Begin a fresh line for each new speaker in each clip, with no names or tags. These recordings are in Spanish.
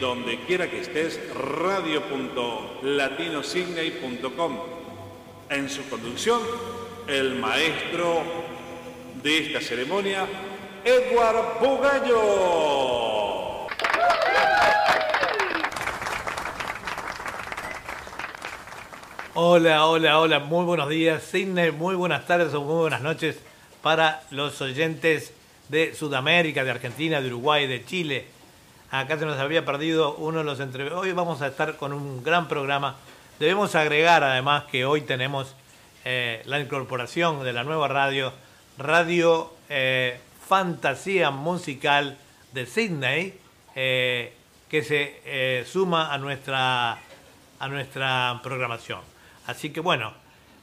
donde quiera que estés, radio.latinosignae.com. En su conducción, el maestro de esta ceremonia, Edward Bugallo.
Hola, hola, hola, muy buenos días, Sidney, muy buenas tardes o muy buenas noches para los oyentes de Sudamérica, de Argentina, de Uruguay, de Chile, Acá se nos había perdido uno de los entre... Hoy vamos a estar con un gran programa. Debemos agregar además que hoy tenemos eh, la incorporación de la nueva radio, Radio eh, Fantasía Musical de Sydney, eh, que se suma a nuestra, a nuestra programación. Así que bueno,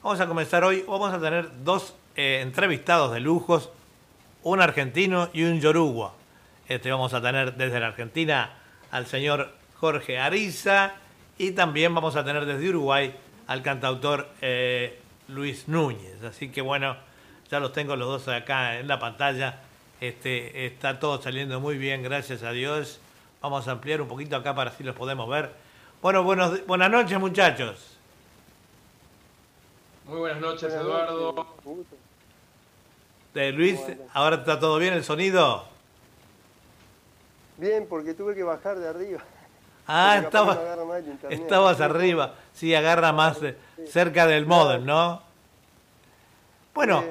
vamos a comenzar hoy. Vamos a tener dos entrevistados de lujos, un argentino y un yoruba. Este, vamos a tener desde la Argentina al señor Jorge Ariza y también vamos a tener desde Uruguay al cantautor eh, Luis Núñez. Así que bueno, ya los tengo los dos acá en la pantalla. Este, está todo saliendo muy bien, gracias a Dios. Vamos a ampliar un poquito acá para así los podemos ver. Bueno, buenos, buenas noches muchachos.
Muy buenas noches Eduardo.
De Luis, ¿ahora está todo bien el sonido?
Bien, porque tuve que bajar de arriba.
Ah, estaba, estabas arriba. Sí, agarra más cerca del modem, ¿no? Bueno,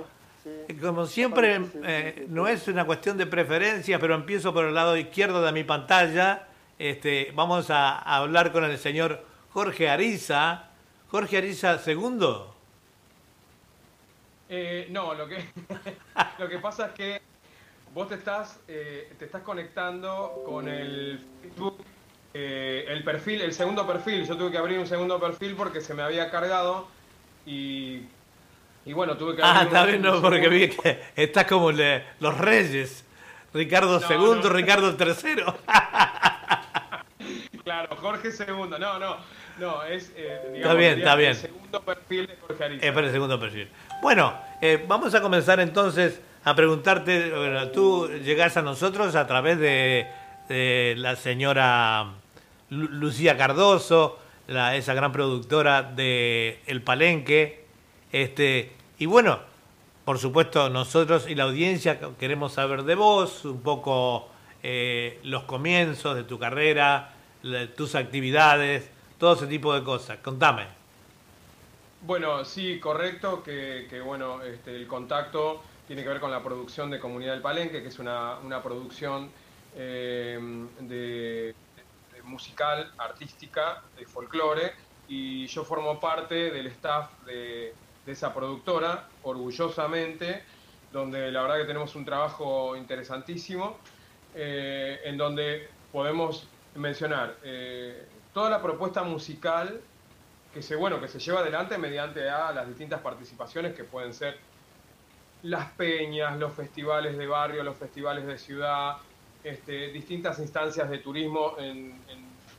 eh, como siempre, eh, no es una cuestión de preferencia, pero empiezo por el lado izquierdo de mi pantalla. Este, vamos a, hablar con el señor Jorge Ariza. Jorge Ariza, segundo.
Eh, no, lo que, lo que pasa es que vos te estás, eh, te estás conectando con el Facebook, eh, el perfil, el segundo perfil. Yo tuve que abrir un segundo perfil porque se me había cargado y, y bueno, tuve que
ah, abrir. Ah, está bien, no, porque vi que estás como los reyes. Ricardo II, Ricardo III.
claro, Jorge II. No, no, no, es.
Eh, está bien, está bien. El
segundo perfil de Jorge Ariza.
Es para el segundo perfil. Bueno, vamos a comenzar entonces a preguntarte, bueno, tú llegás a nosotros a través de, la señora Lucía Cardoso, esa gran productora de El Palenque, este, y bueno, por supuesto nosotros y la audiencia queremos saber de vos, un poco eh, los comienzos de tu carrera, tus actividades, todo ese tipo de cosas. Contame.
Bueno, sí, correcto, que, que bueno, este, el contacto tiene que ver con la producción de Comunidad del Palenque, que es una, producción eh, de, musical, artística, de folclore, y yo formo parte del staff de, esa productora, orgullosamente, donde la verdad que tenemos un trabajo interesantísimo, eh, en donde podemos mencionar eh, toda la propuesta musical que se, bueno, que se lleva adelante mediante a las distintas participaciones que pueden ser las peñas, los festivales de barrio, los festivales de ciudad, este, distintas instancias de turismo en,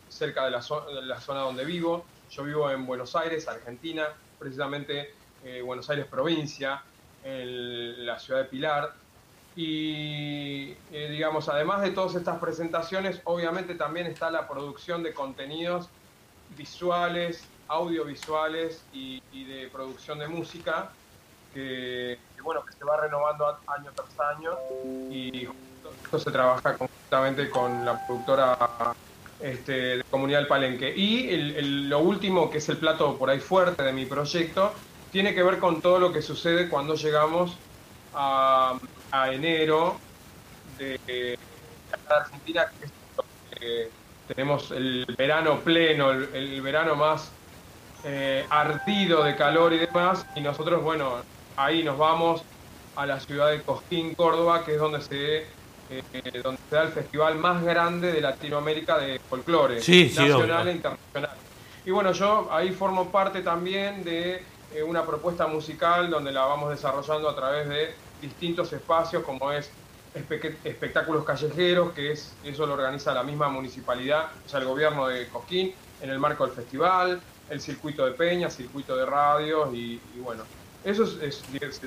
cerca de la, zona donde vivo. Yo vivo en Buenos Aires, Argentina, precisamente eh, Buenos Aires provincia, en la ciudad de Pilar. Y eh, digamos, además de todas estas presentaciones, obviamente también está la producción de contenidos visuales, audiovisuales y, de producción de música, que, bueno, que se va renovando año tras año y esto se trabaja conjuntamente con la productora este, de Comunidad del Palenque. Y lo último, que es el plato por ahí fuerte de mi proyecto, tiene que ver con todo lo que sucede cuando llegamos a, enero de, Argentina, que tenemos el verano pleno, el, verano más eh, ardido de calor y demás, y nosotros, bueno, ahí nos vamos a la ciudad de Cosquín, Córdoba, que es donde se, eh, donde se da el festival más grande de Latinoamérica de folclore, nacional e internacional. Y bueno, yo ahí formo parte también de eh, una propuesta musical donde la vamos desarrollando a través de distintos espacios como es espectáculos callejeros, que es eso lo organiza la misma municipalidad, o sea, el gobierno de Cosquín, en el marco del festival, el circuito de peñas, circuito de radios y, bueno, eso es,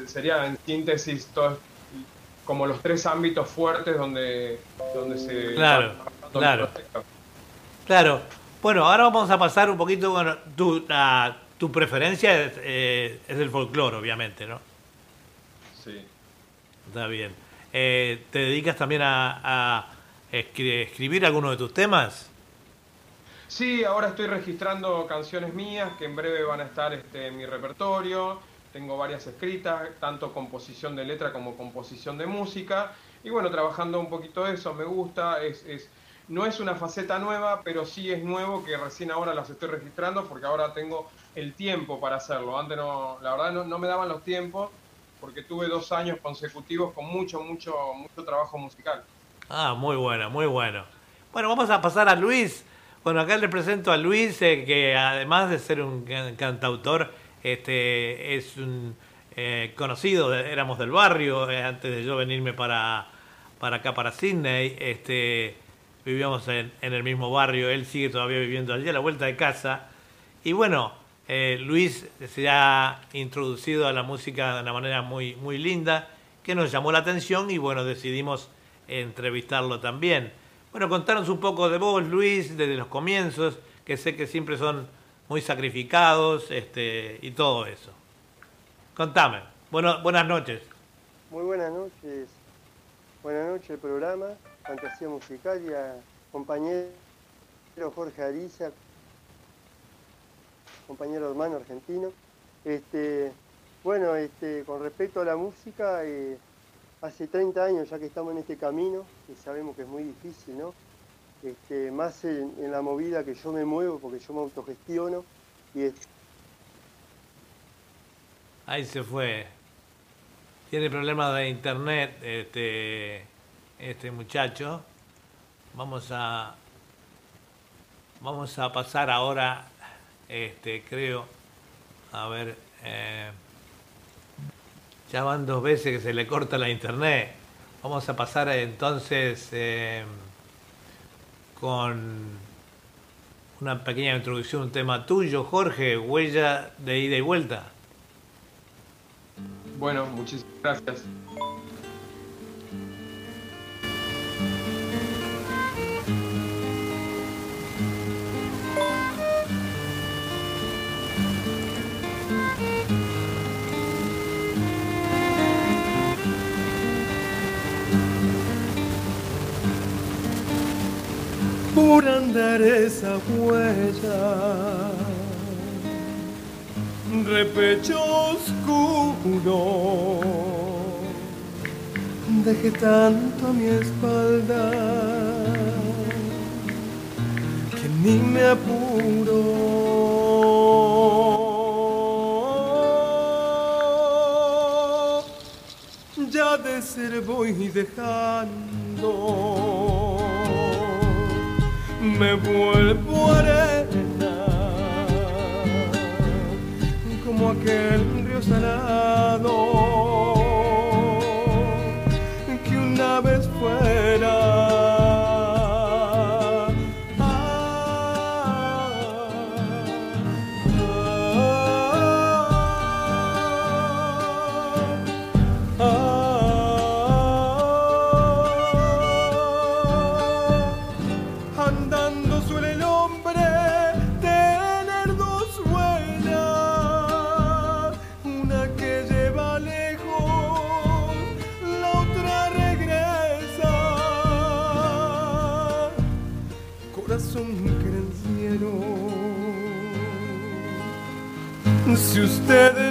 sería en síntesis todo, como los tres ámbitos fuertes donde, donde se...
Claro, claro. Claro. Bueno, ahora vamos a pasar un poquito, bueno, tu, tu preferencia es, eh, es el folclore, obviamente, ¿no?
Sí.
Está bien. Eh, ¿Te dedicas también a, escribir alguno de tus temas?
Sí, ahora estoy registrando canciones mías que en breve van a estar este, en mi repertorio. Tengo varias escritas, tanto composición de letra como composición de música. Y bueno, trabajando un poquito eso, me gusta. Es, es, no es una faceta nueva, pero sí es nuevo que recién ahora las estoy registrando porque ahora tengo el tiempo para hacerlo. Antes no, la verdad no, me daban los tiempos porque tuve dos años consecutivos con mucho, mucho, mucho trabajo musical.
Ah, muy bueno, muy bueno. Bueno, vamos a pasar a Luis. Bueno, acá le presento a Luis, eh, que además de ser un cantautor, este, es un eh, conocido, éramos del barrio, eh, antes de yo venirme para, para acá, para Sydney, este, vivíamos en, en el mismo barrio, él sigue todavía viviendo allí a la vuelta de casa. Y bueno, eh, Luis se ha introducido a la música de una manera muy, muy linda, que nos llamó la atención y bueno, decidimos entrevistarlo también. Bueno, contanos un poco de vos, Luis, desde los comienzos, que sé que siempre son muy sacrificados este, y todo eso. Contame. Bueno, buenas noches.
Muy buenas noches. Buenas noches el programa, Fantasía Musical y a compañero Jorge Ariza, compañero hermano argentino. Este, bueno, este, con respecto a la música, eh, hace 30 años ya que estamos en este camino, y sabemos que es muy difícil, ¿no? Este, más en, la movida que yo me muevo, porque yo me autogestiono. Y
Ahí se fue. Tiene problemas de internet este, este muchacho. Vamos a, vamos a pasar ahora este, creo, a ver, eh, ya van dos veces que se le corta la internet. Vamos a pasar entonces eh, con una pequeña introducción, un tema tuyo, Jorge, huella de ida y vuelta.
Bueno, muchísimas gracias.
Por andar esa huella. Repecho oscuro, dejé tanto a mi espalda que ni me apuro. Ya de ser voy dejando me vuelvo arena. Como aquel río salado que una vez fuera Si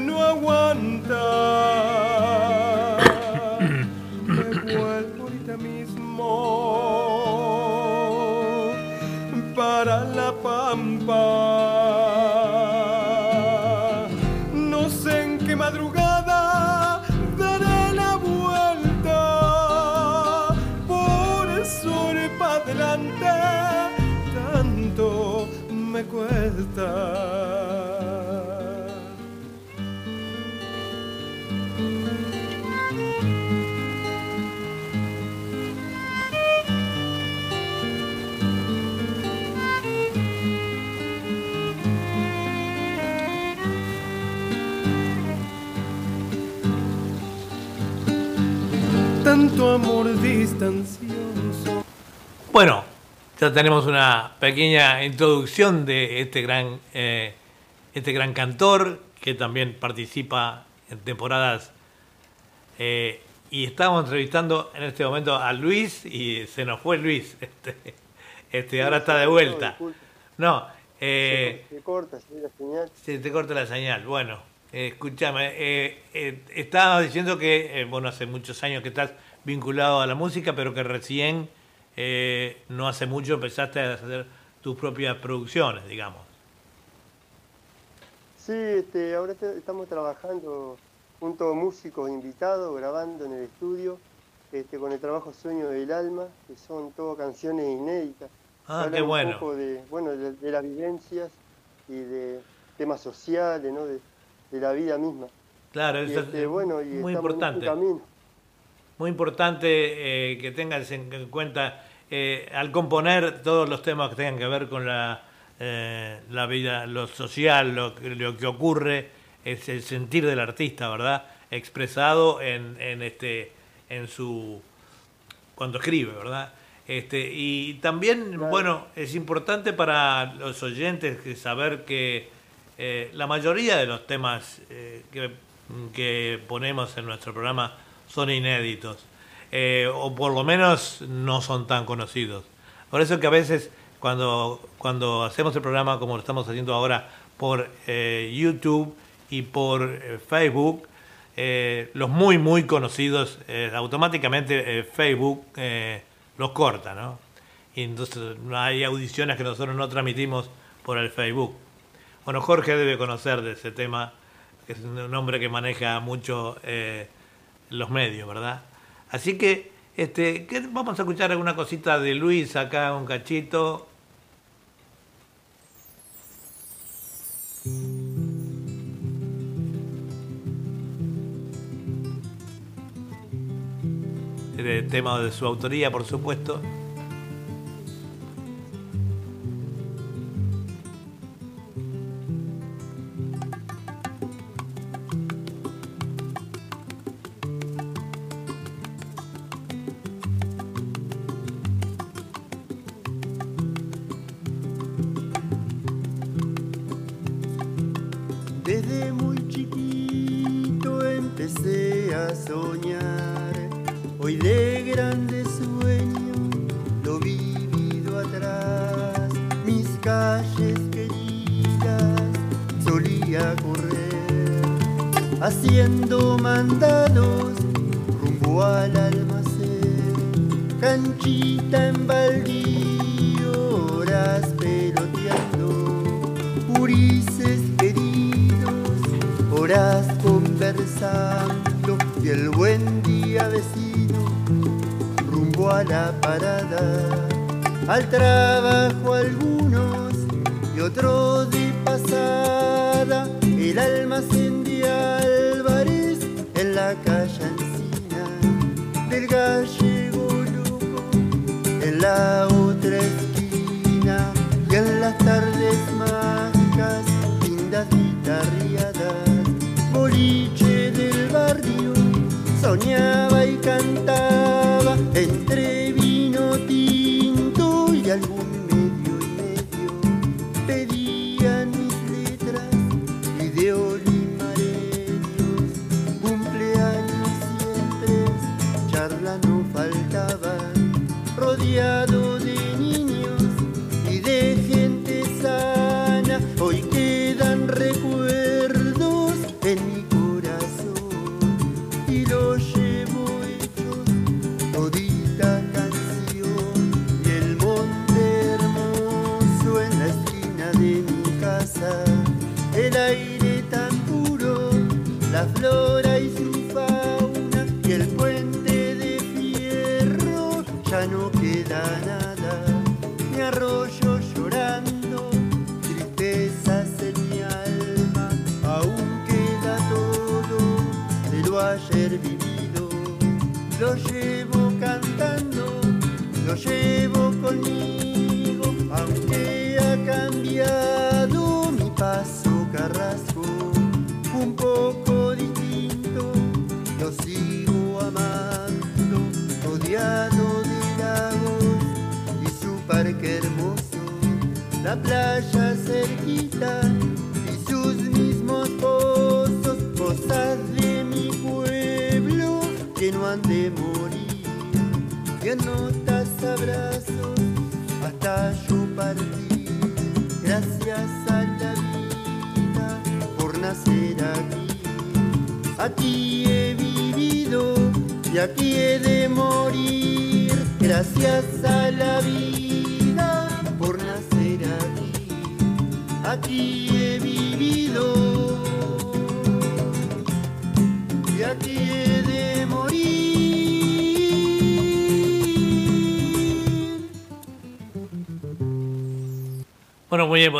amor distancioso.
Bueno, ya tenemos una pequeña introducción de este gran, eh, este gran cantor que también participa en temporadas. eh, y estamos entrevistando en este momento a Luis y se nos fue Luis. Este, este ahora está de vuelta. No, eh,
se corta, se ve la señal.
se te corta la señal. Bueno, eh, escúchame, eh, eh, estabas diciendo que, eh, bueno, hace muchos años que estás vinculado a la música, pero que recién, eh, no hace mucho, empezaste a hacer tus propias producciones, digamos.
Sí, este, ahora te- estamos trabajando junto a músicos invitados, grabando en el estudio, este, con el trabajo Sueño del Alma, que son todas canciones inéditas.
Ah, qué
un
bueno.
poco de, bueno, de, de las vivencias y de temas sociales, ¿no? de, de la vida misma.
Claro,
Y,
eso
este,
es
bueno, y
muy importante.
en camino.
Muy importante eh, que tengas en en cuenta, eh, al componer todos los temas que tengan que ver con la, eh, la vida, lo social, lo, que- lo que ocurre, es el sentir del artista, ¿verdad? Expresado en, en, este, en su... cuando escribe, ¿verdad? Este, y también,
Claro.
bueno, es importante para los oyentes que saber que eh, la mayoría de los temas eh, que, que ponemos en nuestro programa son inéditos, eh, o por lo menos no son tan conocidos. Por eso que a veces cuando, cuando hacemos el programa como lo estamos haciendo ahora por eh, YouTube y por eh, Facebook, los muy muy conocidos, automáticamente Facebook los corta, ¿no? Entonces hay audiciones que nosotros no transmitimos por el Facebook. Bueno, Jorge debe conocer de ese tema, que es un hombre que maneja mucho los medios, ¿verdad? Así que este, ¿qué- vamos a escuchar alguna cosita de Luis acá, un cachito. De tema de su autoría, por supuesto.
Desde muy chiquito empecé a soñar, hoy de grande sueño lo vivido atrás, mis calles queridas solía correr, haciendo mandados rumbo al almacén, canchita en baldío, conversando y el buen día vecino rumbo a la parada, al trabajo algunos y otros de pasada, el almacén de Álvarez en la calle Encina, del gallego loco en la soñaba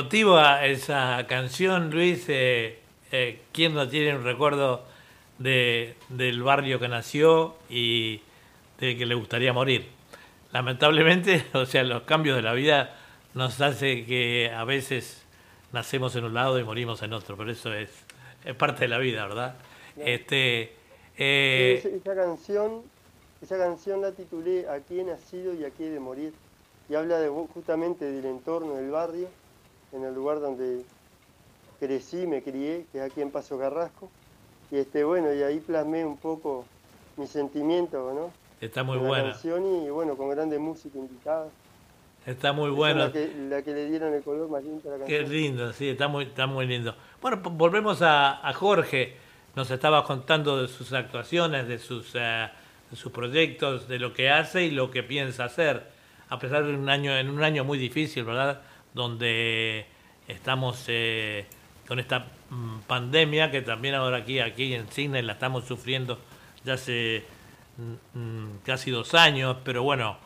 emotiva esa canción, Luis. Eh, eh, ¿Quién no tiene un recuerdo de, del barrio que nació y de que le gustaría morir? Lamentablemente, o sea, los cambios de la vida nos hace que a veces nacemos en un lado y morimos en otro, pero eso es, es parte de la vida, ¿verdad? Este, eh,
Sí, esa, esa canción, esa canción la titulé Aquí he nacido y aquí he de morir. Y habla de, justamente del entorno del barrio, en el lugar donde crecí, me crié, que es aquí en Paso Carrasco. Y este, bueno, y ahí plasmé un poco mis sentimientos, ¿no?
está muy
la
bueno,
canción y bueno, con grandes músicos invitados.
está muy
Esa es
bueno.
La que, la que le dieron el color más lindo a la
Qué
canción.
lindo, sí, está muy, está muy lindo. Bueno, volvemos a, a Jorge. Nos estaba contando de sus actuaciones, de sus, eh, de sus proyectos, de lo que hace y lo que piensa hacer. A pesar de un año, en un año muy difícil, ¿verdad? Donde estamos eh, con esta mm, pandemia que también ahora aquí, aquí en Sydney la estamos sufriendo ya hace mm, mm, casi dos años, pero bueno,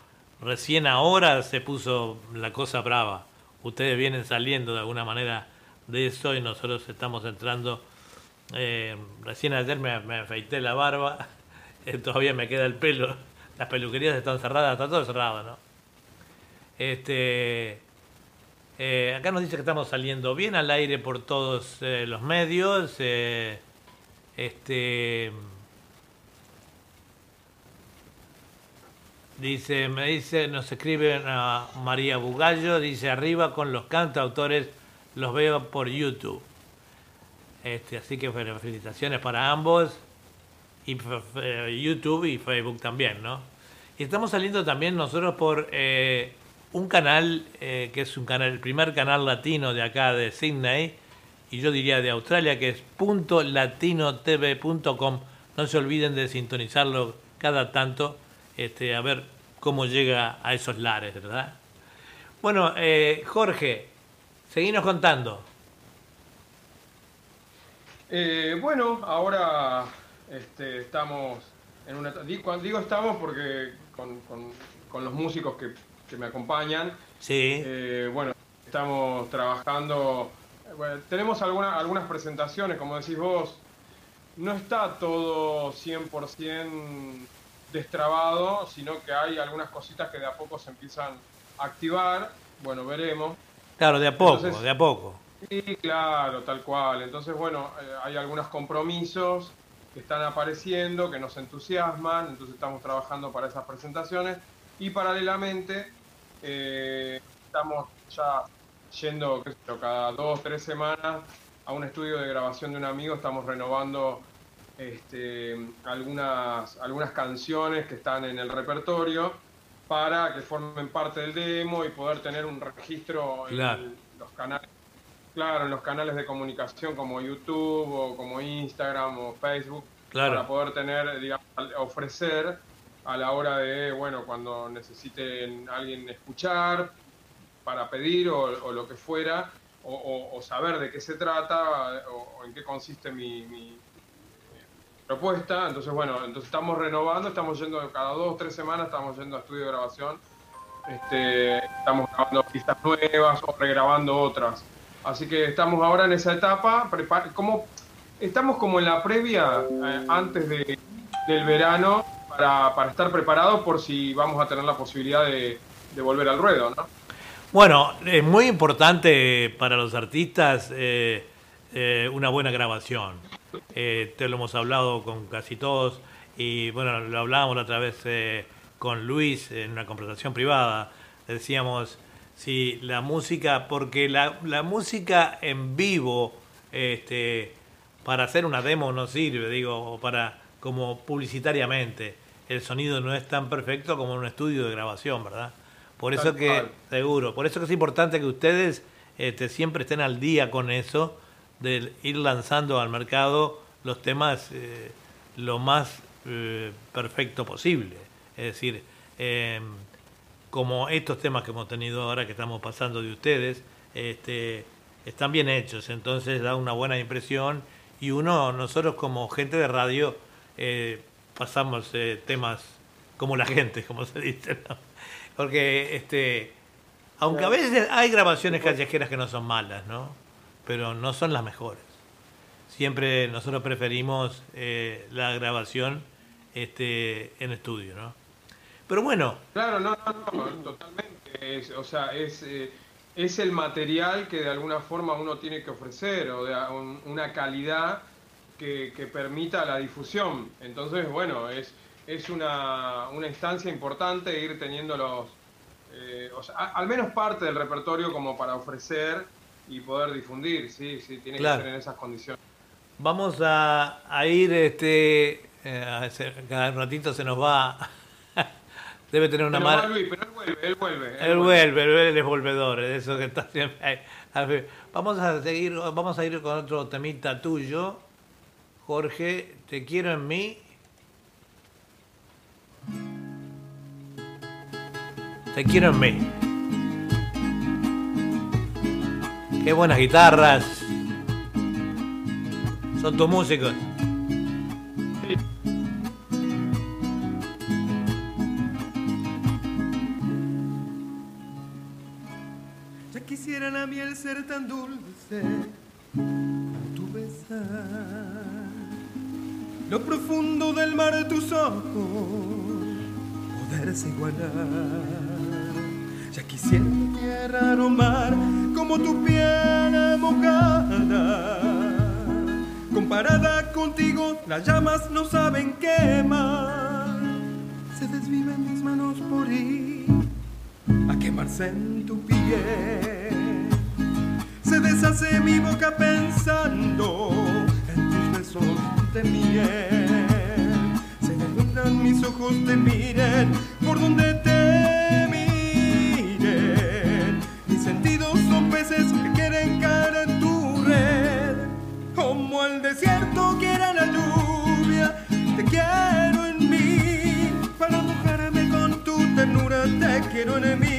recién ahora se puso la cosa brava. Ustedes vienen saliendo de alguna manera de eso y nosotros estamos entrando. eh, recién ayer me, me afeité la barba, eh, todavía me queda el pelo, las peluquerías están cerradas, está todo cerrado, ¿no? Este, eh, acá nos dice que estamos saliendo bien al aire por todos eh, los medios. eh, este, dice, me dice, nos escribe a María Bugallo, dice arriba con los cantautores, los veo por YouTube. Este, así que felicitaciones para ambos, y YouTube y Facebook también, ¿no? Y estamos saliendo también nosotros por un canal eh, que es un canal, el primer canal latino de acá de Sydney, y yo diría de Australia, que es .latinotv.com. No se olviden de sintonizarlo cada tanto, este, a ver cómo llega a esos lares, ¿verdad? Bueno, eh, Jorge, seguinos contando.
Eh, bueno, ahora este, estamos en una... di- Cuando digo estamos porque con, con- con los músicos que, que me acompañan,
Sí,
eh, bueno, estamos trabajando... bueno, tenemos alguna- algunas presentaciones, como decís vos, no está todo 100% destrabado, sino que hay algunas cositas que de a poco se empiezan a activar. Bueno, veremos.
claro, de a poco,
entonces-
de a poco.
Sí, claro, tal cual. Entonces, bueno, eh, hay algunos compromisos que están apareciendo, que nos entusiasman, entonces estamos trabajando para esas presentaciones y paralelamente eh, estamos ya yendo qué sé yo, cada dos, tres semanas a un estudio de grabación de un amigo, estamos renovando este, algunas, algunas canciones que están en el repertorio para que formen parte del demo y poder tener un registro
Claro.
en los canales Claro, en los canales de comunicación como YouTube o como Instagram o Facebook,
Claro.
para poder tener, digamos, ofrecer a la hora de, bueno, cuando necesiten alguien escuchar, para pedir o, o lo que fuera, o, saber de qué se trata o, en qué consiste mi, mi, propuesta. Entonces, bueno, entonces estamos renovando, estamos yendo cada dos o tres semanas, estamos yendo a estudio de grabación. Este, estamos grabando pistas nuevas o regrabando otras. Así que estamos ahora en esa etapa, como, estamos como en la previa eh, antes de, del verano para, para, estar preparados por si vamos a tener la posibilidad de, volver al ruedo, ¿no?
Bueno, es muy importante para los artistas eh, eh, una buena grabación. Eh, te lo hemos hablado con casi todos y bueno, lo hablábamos otra vez con Luis en una conversación privada. Decíamos, si la música, porque la, la música en vivo, este, para hacer una demo no sirve, digo, para como publicitariamente. El sonido no es tan perfecto como en un estudio de grabación, ¿verdad? Por eso que, seguro, por eso que es importante que ustedes este, siempre estén al día con eso, de ir lanzando al mercado los temas eh, lo más eh, perfecto posible. Es decir, em, como estos temas que hemos tenido ahora que estamos pasando de ustedes, este, están bien hechos, entonces da una buena impresión y uno, nosotros como gente de radio, eh, pasamos temas como la gente, como se dice, ¿no? Porque, este, aunque a veces hay grabaciones callejeras que no son malas, ¿no? Pero no son las mejores. Siempre nosotros preferimos eh, la grabación este, en estudio, ¿no? Pero bueno.
Claro, no, no, no totalmente. o sea, es, eh, es el material que de alguna forma uno tiene que ofrecer, o de una calidad que, que permita la difusión. Entonces, bueno, es es una, una instancia importante ir teniendo los, eh, al menos parte del repertorio como para ofrecer y poder difundir, sí, sí, tiene que ser en esas condiciones.
Vamos a, ir, este, eh, cada ratito se nos va, debe tener una mala...
pero él vuelve, él vuelve.
Él, vuelve, él es volvedor, eso que está siempre Vamos a seguir, vamos a ir con otro temita tuyo, Jorge, te quiero en mí Te quiero en mí. Qué buenas guitarras. Son tus músicos.
Ya quisiera la miel ser tan dulce tu besar. Lo profundo del mar de tus ojos poderse igualar. Ya quisiera tierra o mar como tu piel mojada. Comparada contigo, las llamas no saben quemar. Se desviven mis manos por ir a quemarse en tu piel. Se deshace mi boca pensando en tus besos de miel. Se deslumbran mis ojos, te miren por donde te que quieren caer en tu red, como el desierto quiere la lluvia, te quiero en mí, para mojarme con tu ternura, te quiero en mí,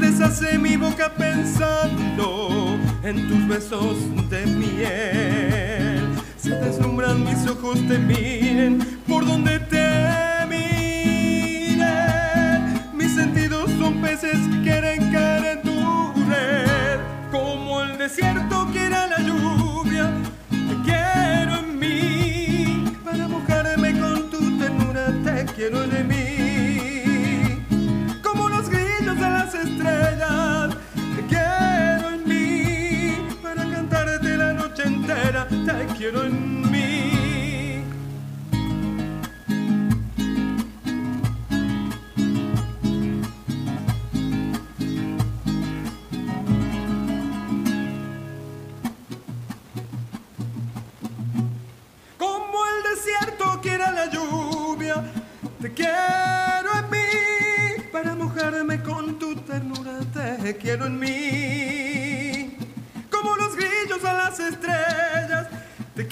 Deshace mi boca pensando en tus besos de miel. Se deslumbran mis ojos, te miren por donde te miren. Mis sentidos son peces que quieren caer en tu red, como el desierto quiere la lluvia. quiero en mí. Como el desierto quiere la lluvia, te quiero en mí. Para mojarme con tu ternura, te quiero en mí. Como los grillos a las estrellas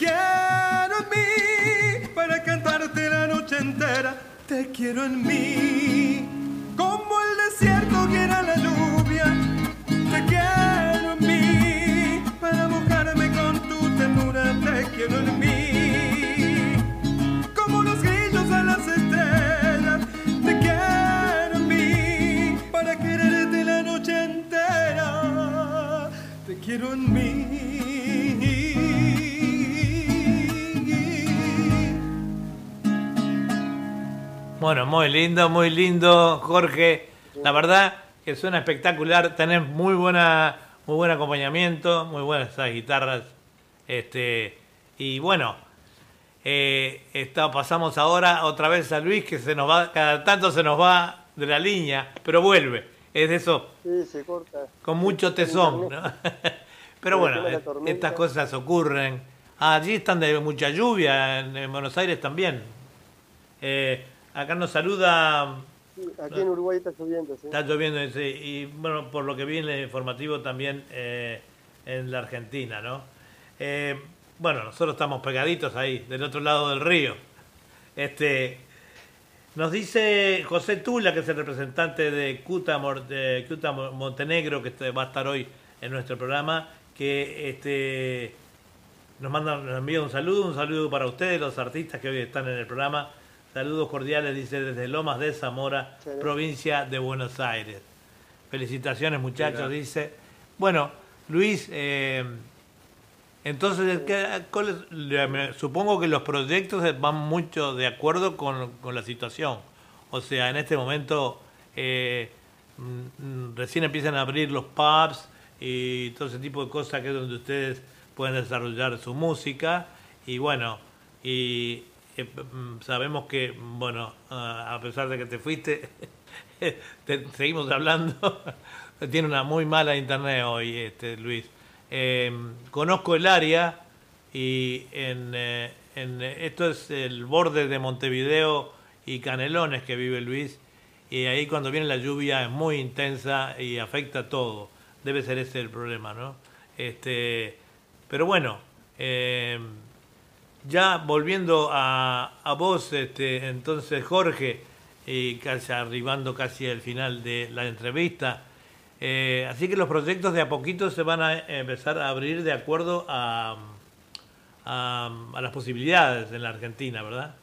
te quiero en mí para cantarte la noche entera. Te quiero en mí como el desierto quiere la lluvia. Te quiero en mí para mojarme con tu ternura. Te quiero en mí como los grillos a las estrellas. Te quiero en mí para quererte la noche entera. Te quiero en mí.
Bueno, muy lindo, muy lindo, Jorge. La verdad que suena espectacular. Tenés muy buena, muy buen acompañamiento, muy buenas esas guitarras. Este, y bueno, eh, está- pasamos ahora otra vez a Luis, que se nos va, cada tanto se nos va de la línea, pero vuelve. Es de eso,
Sí, se corta.
con mucho tesón, ¿no? Pero bueno, estas cosas ocurren. Ah, allí están de mucha lluvia, en, en Buenos Aires también. Eh, acá nos saluda,
Sí, aquí en Uruguay está lloviendo, sí.
está lloviendo, ese, y bueno, por lo que vi en el informativo también eh, en la Argentina, ¿no? Eh, bueno, nosotros estamos pegaditos ahí, del otro lado del río. Este, nos dice José Tula, que es el representante de Cuta, de Cuta Montenegro, que este- va a estar hoy en nuestro programa, que este, nos manda, nos envía un saludo, un saludo para ustedes, los artistas que hoy están en el programa. Saludos cordiales, dice desde Lomas de Zamora,
Excelente.
provincia de Buenos Aires. Felicitaciones, muchachos, dice. Bueno, Luis, eh, entonces, ¿qué- cuál es- le- me- supongo que los proyectos van mucho de acuerdo con, con la situación. O sea, en este momento eh, mm, recién empiezan a abrir los pubs y todo ese tipo de cosas que es donde ustedes pueden desarrollar su música. Y bueno, y eh, mm, sabemos que, bueno, a pesar de que te fuiste, te- seguimos hablando. Tiene una muy mala internet hoy, este Luis. Eh, conozco el área y en, eh, eh, esto es el borde de Montevideo y Canelones que vive Luis. Y ahí cuando viene la lluvia es muy intensa y afecta todo. Debe ser ese el problema, ¿no? Este, pero bueno, eh, ya volviendo a, a vos, este, entonces Jorge, y casi arribando casi al final de la entrevista, eh, así que los proyectos de a poquito se van a empezar a abrir de acuerdo a, a, a las posibilidades en la Argentina, ¿verdad?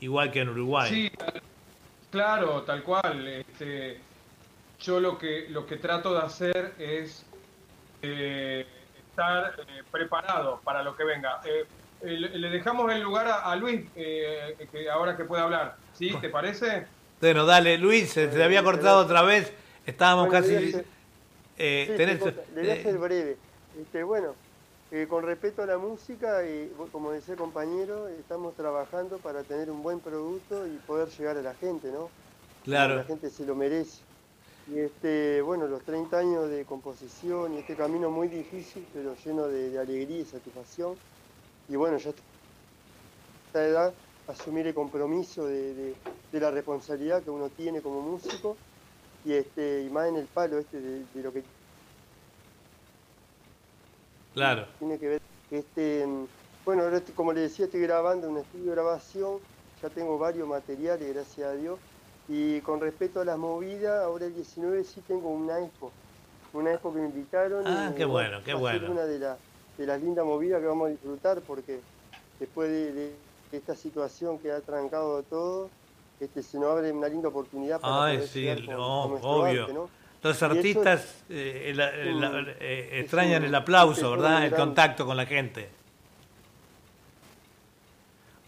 Igual que en Uruguay.
Sí, claro, tal cual. Este, yo lo que, lo que trato de hacer es eh, estar eh, preparado para lo que venga. Eh, le dejamos el lugar a, a Luis, eh, que ahora que puede hablar. ¿Sí? ¿Te parece?
Bueno, dale, Luis, se te había cortado otra vez. Estábamos
Bueno,
casi...
le voy a hacer-
eh,
Sí,
tenés-
le voy a
eh,
breve. Este, bueno, eh, con respecto a la música, y como decía el compañero, estamos trabajando para tener un buen producto y poder llegar a la gente, ¿no?
claro.
La gente se lo merece. Y este, bueno, los 30 años de composición y este camino muy difícil, pero lleno de, de alegría y satisfacción. Y bueno, ya a esta edad, asumir el compromiso de, de- de la responsabilidad que uno tiene como músico y este y más en el palo este de, de lo que
Claro.
tiene que ver este bueno ahora como le decía estoy grabando un estudio de grabación ya tengo varios materiales gracias a Dios y con respecto a las movidas ahora el 19 sí tengo una expo una expo que me invitaron
Ah,
y,
qué bueno, qué bueno.
una de, la- de las lindas movidas que vamos a disfrutar porque después de, de esta situación que ha trancado todo este se nos abre una linda oportunidad para
Ay,
poder
sí,
con-
no,
con
obvio.
arte, ¿no?
Los artistas eh, la- eh,
es
extrañan
un-
el aplauso, ¿verdad? El contacto con la gente.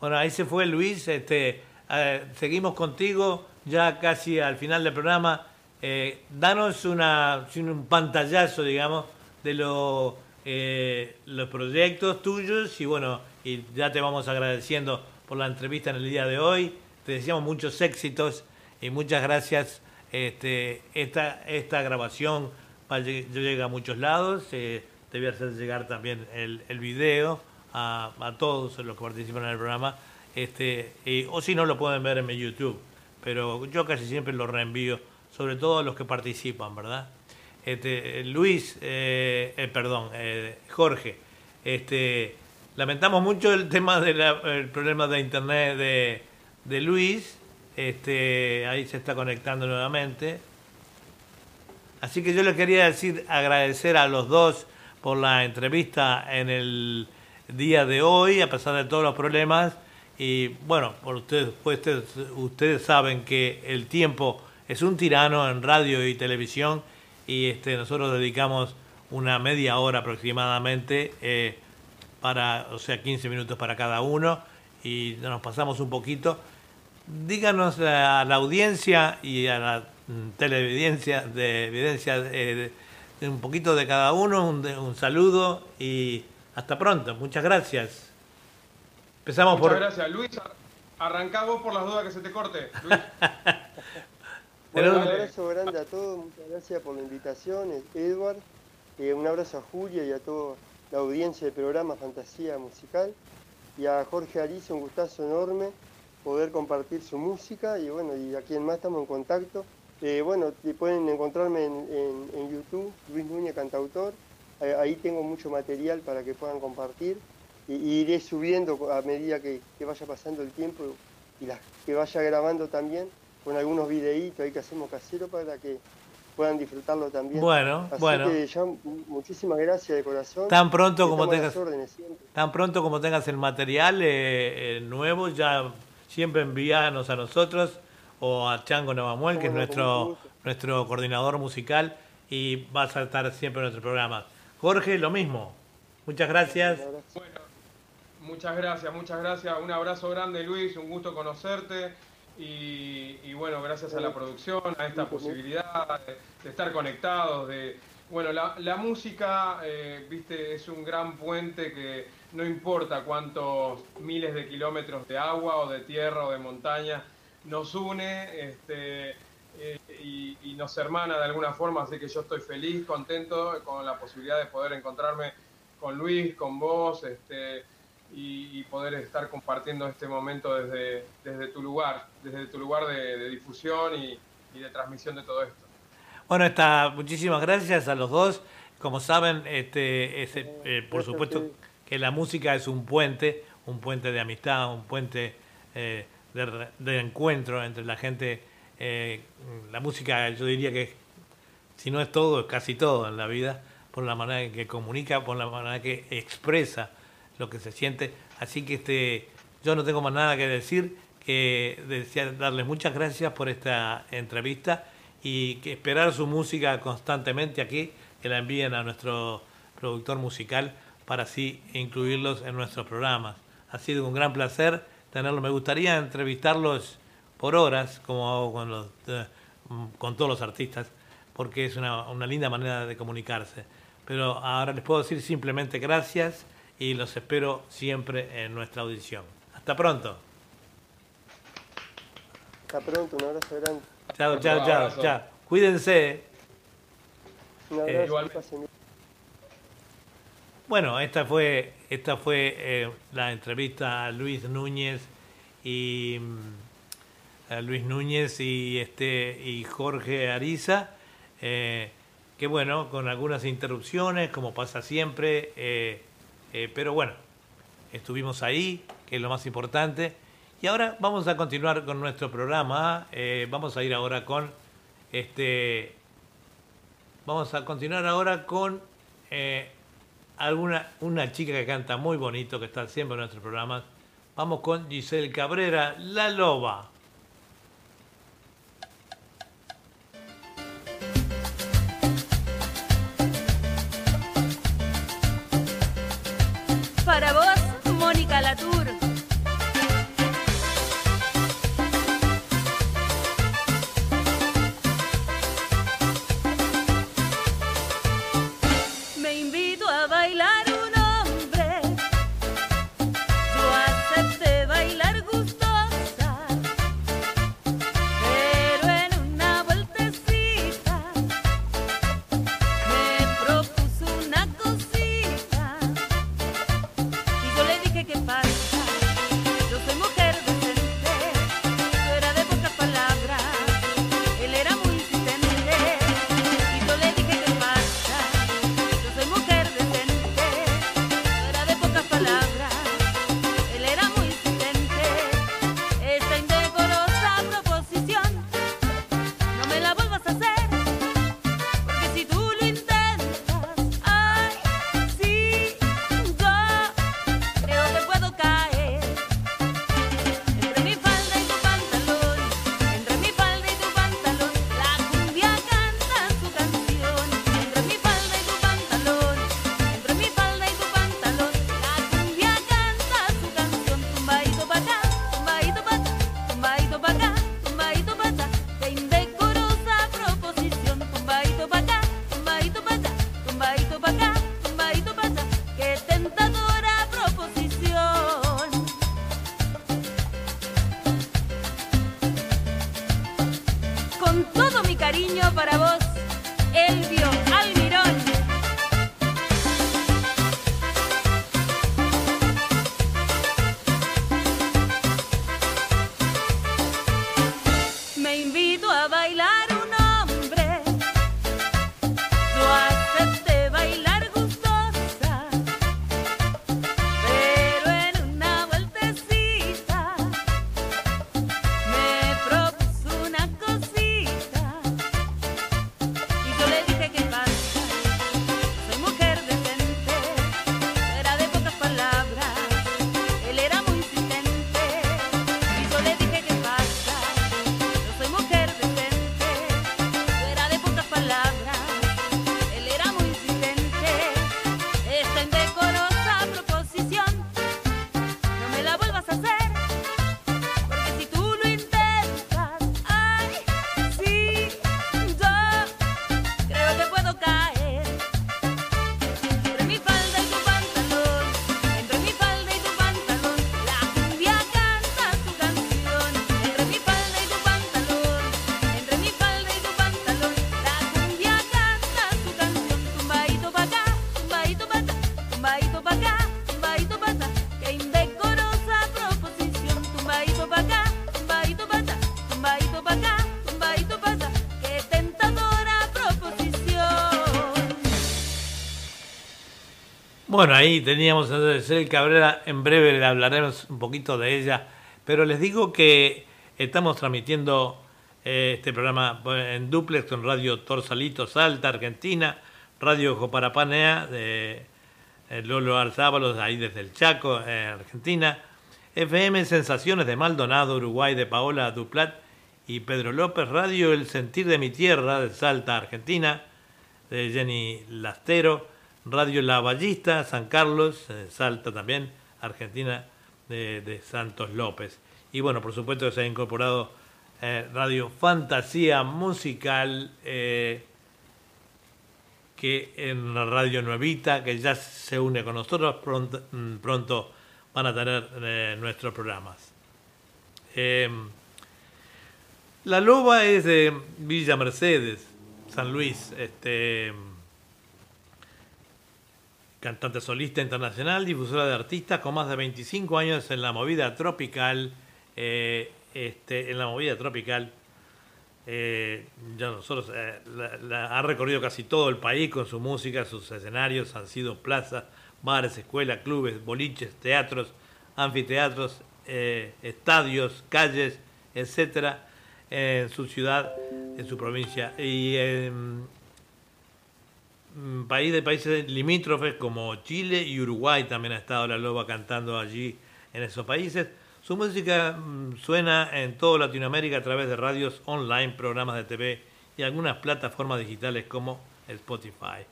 Bueno, ahí se fue Luis. Este, eh, seguimos contigo ya casi al final del programa. Eh, danos una, un pantallazo, digamos, de lo, eh, los proyectos tuyos y bueno, y ya te vamos agradeciendo por la entrevista en el día de hoy. Te deseamos muchos éxitos y muchas gracias. Este, esta, esta grabación llega a muchos lados. Eh, te voy a hacer llegar también el, el video a, a todos los que participan en el programa. Este, y- o si no, lo pueden ver en mi YouTube. Pero yo casi siempre lo reenvío, sobre todo a los que participan, ¿verdad? Este, Luis, eh, eh, perdón, eh, Jorge, este, lamentamos mucho el tema del problema de internet de, de Luis. Este, ahí se está conectando nuevamente. Así que yo le quería decir, agradecer a los dos por la entrevista en el día de hoy, a pesar de todos los problemas. Y bueno, por ustedes, ustedes saben que el tiempo es un tirano en radio y televisión y este, nosotros dedicamos una media hora aproximadamente eh, para, o sea, 15 minutos para cada uno y nos pasamos un poquito. Díganos a la audiencia y a la mm, televidencia de evidencia eh, de, un poquito de cada uno, un, saludo y hasta pronto. Muchas gracias. Empezamos
Muchas
por
gracias. Luis, ar- arrancá vos por las dudas que se te corte. Luis.
Bueno, un abrazo grande a todos, muchas gracias por la invitación, Edward. Eh, un abrazo a Julia y a toda la audiencia del programa Fantasía Musical. Y a Jorge Ariza, un gustazo enorme poder compartir su música. Y bueno, y a quien más estamos en contacto. Eh, bueno, pueden encontrarme en, en- en YouTube, Luis Núñez Cantautor. Eh, ahí tengo mucho material para que puedan compartir. Y, y iré subiendo a medida que, que vaya pasando el tiempo y las que vaya grabando también con algunos videitos ahí que hacemos casero para que puedan disfrutarlo también.
Bueno,
Así
bueno.
que ya mu- muchísimas gracias de corazón.
Tan pronto como tengas-. Tan pronto como tengas el material eh, eh, nuevo, ya siempre envíanos a nosotros o a Chango Navamuel, que es nuestro, nuestro coordinador musical, y vas a estar siempre en nuestro programa. Jorge, lo mismo. Muchas gracias.
Bueno, muchas gracias, muchas gracias. Un abrazo grande, Luis. Un gusto conocerte. Y, y bueno, gracias a la producción, a esta posibilidad de, de estar conectados. De, bueno, la, la música, eh, viste, es un gran puente que no importa cuántos miles de kilómetros de agua o de tierra o de montaña nos une este, eh, y, y nos hermana de alguna forma. Así que yo estoy feliz, contento con la posibilidad de poder encontrarme con Luis, con vos, este, y, y poder estar compartiendo este momento desde, desde tu lugar, desde tu lugar de, de difusión y, y de transmisión de todo esto.
Bueno, está, muchísimas gracias a los dos. Como saben, este, es, eh, por
Gracias
supuesto que la música es un puente, un puente de amistad, un puente eh, de, encuentro entre la gente. eh, la música, yo diría que si no es todo, es casi todo en la vida, por la manera en que comunica, por la manera que expresa lo que se siente. Así que este, yo no tengo más nada que decir que desear darles muchas gracias por esta entrevista y que esperar su música constantemente aquí, que la envíen a nuestro productor musical para así incluirlos en nuestros programas. Ha sido un gran placer tenerlo. Me gustaría entrevistarlos por horas, como hago con, los, eh, con todos los artistas, porque es una, una linda manera de comunicarse. Pero ahora les puedo decir simplemente gracias y los espero siempre en nuestra audición. Hasta pronto.
Hasta pronto, un abrazo grande.
Chao, chao, chao, chao. Cuídense.
Un abrazo, bien.
Bueno, esta fue, esta fue eh, la entrevista a Luis Núñez y mm, a Luis Núñez y este y Jorge Ariza, eh, que bueno, con algunas interrupciones, como pasa siempre, eh, pero bueno, estuvimos ahí, que es lo más importante. Y ahora vamos a continuar con nuestro programa. eh, vamos a ir ahora con este. Vamos a continuar ahora con eh, alguna una chica que canta muy bonito, que está siempre en nuestros programas. Vamos con Giselle Cabrera, La Loba. Bueno, ahí teníamos entonces el Cabrera, en breve le hablaremos un poquito de ella, pero les digo que estamos transmitiendo eh, este programa en duplex con Radio Torsalito Salta, Argentina, Radio Joparapanea de eh, Lolo Arzábalos, ahí desde el Chaco, Argentina, FM Sensaciones de Maldonado, Uruguay, de Paola Duplat y Pedro López, Radio El Sentir de mi Tierra, de Salta, Argentina, de Jenny Lastero, Radio La Ballista, San Carlos, eh, Salta también, Argentina, de, Santos López. Y bueno, por supuesto se ha incorporado eh, Radio Fantasía Musical, eh, que en Radio Nuevita, que ya se une con nosotros, pronto, mm, pronto van a tener nuestros programas. Eh, la Loba es de Villa Mercedes, San Luis, este cantante solista internacional, difusora de artistas con más de 25 años en la movida tropical, eh, este, en la movida tropical. eh, ya nosotros eh, ha recorrido casi todo el país con su música, sus escenarios han sido plazas, bares, escuelas, clubes, boliches, teatros, anfiteatros, estadios, calles, etcétera, en su ciudad, en su provincia y en mm, país de países limítrofes como Chile y Uruguay también ha estado la loba cantando allí en esos países. Su música mm, suena en toda Latinoamérica a través de radios online, programas de TV y algunas plataformas digitales como Spotify.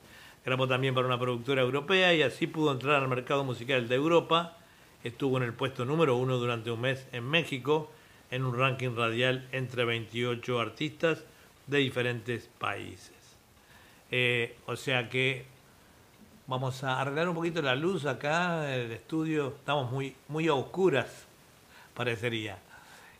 Grabó también para una productora europea y así pudo entrar al mercado musical de Europa. Estuvo en el puesto número uno durante un mes en México en un ranking radial entre 28 artistas de diferentes países. Eh, o sea que vamos a arreglar un poquito la luz acá el estudio. Estamos muy, muy a oscuras, parecería.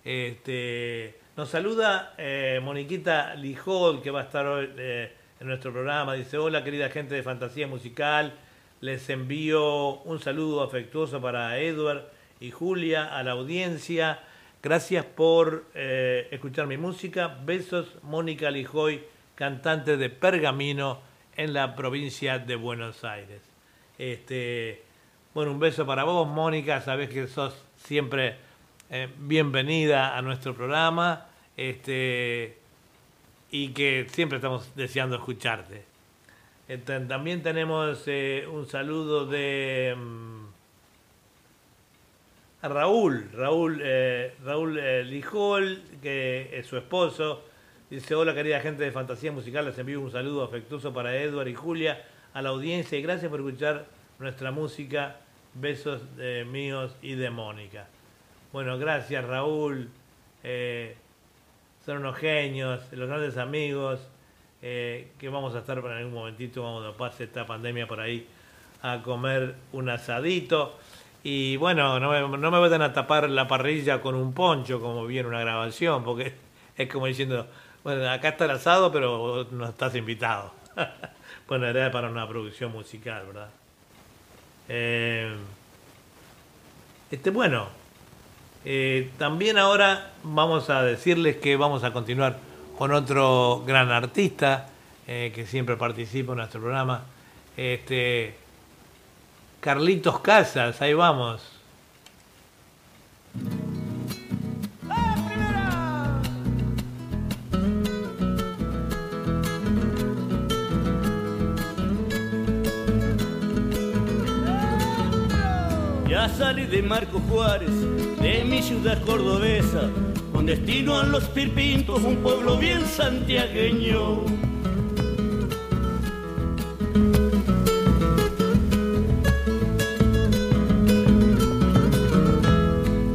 Este, nos saluda eh, Moniquita Lijol, que va a estar hoy eh, en nuestro programa. Dice, hola querida gente de Fantasía Musical. Les envío un saludo afectuoso para Edward y Julia, a la audiencia. Gracias por escuchar mi música. Besos, Mónica Lijoy, cantante de Pergamino en la provincia de Buenos Aires. Este, bueno, un beso para vos, Mónica. Sabés que sos siempre eh, bienvenida a nuestro programa. Este, y que siempre estamos deseando escucharte. También tenemos eh, un saludo de mm, a Raúl, Raúl, eh, Raúl eh, Lijol, que es su esposo. Dice, hola querida gente de Fantasía Musical, les envío un saludo afectuoso para Edward y Julia, a la audiencia y gracias por escuchar nuestra música. Besos eh, míos y de Mónica. Bueno, gracias Raúl. Eh, son unos genios, los grandes amigos, eh, que vamos a estar en algún momentito, cuando pase esta pandemia por ahí, a comer un asadito. Y bueno, no me, no me vayan a tapar la parrilla con un poncho como vi en una grabación, porque es como diciendo, Bueno, acá está el asado, pero no estás invitado. bueno, era para una producción musical, ¿verdad? Eh, este, bueno, eh, también ahora vamos a decirles que vamos a continuar con otro gran artista eh, que siempre participa en nuestro programa, este, Carlitos Casas, ahí vamos.
Salí de Marco Juárez, de mi ciudad cordobesa, con destino a los Pirpintos, un pueblo bien santiagueño.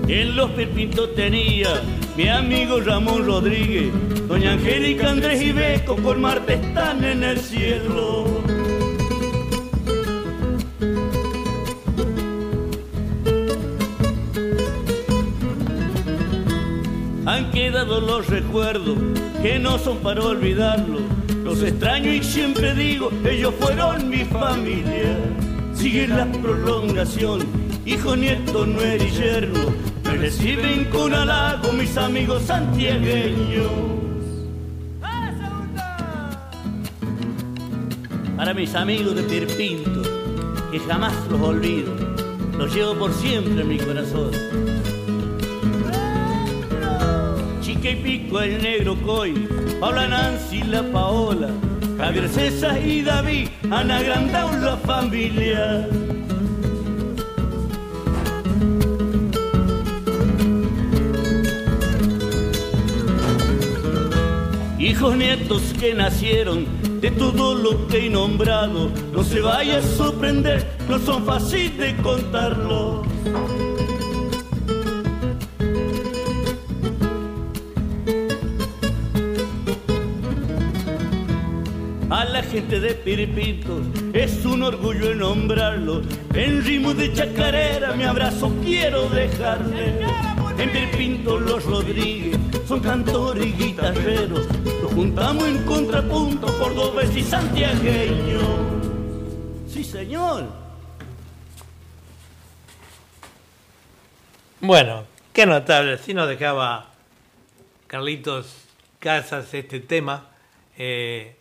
En los Pirpintos tenía mi amigo Ramón Rodríguez, doña Angélica Andrés y Beco, por Marte están en el cielo. Han quedado los recuerdos que no son para olvidarlo. Los extraño y siempre digo, ellos fueron mi familia. Sigue la prolongación, hijo, nieto, nuera y yerno. Me reciben con halago mis amigos santiagueños. Para mis amigos de Pirpinto, que jamás los olvido, los llevo por siempre en mi corazón. Chica y Pico, el negro Coy, Paula Nancy, la Paola, Javier César y David han agrandado la familia. Hijos nietos que nacieron de todo lo que he nombrado, no se vaya a sorprender, no son fáciles de contarlo. Gente de Piripitos es un orgullo en nombrarlo. En ritmo de chacarera mi abrazo quiero dejarle. En Pirpinto los Rodríguez son cantores y guitarreros. Los juntamos en contrapunto, cordobés y santiagueño. Sí, señor.
Bueno, qué notable. Si nos dejaba Carlitos Casas este tema, eh,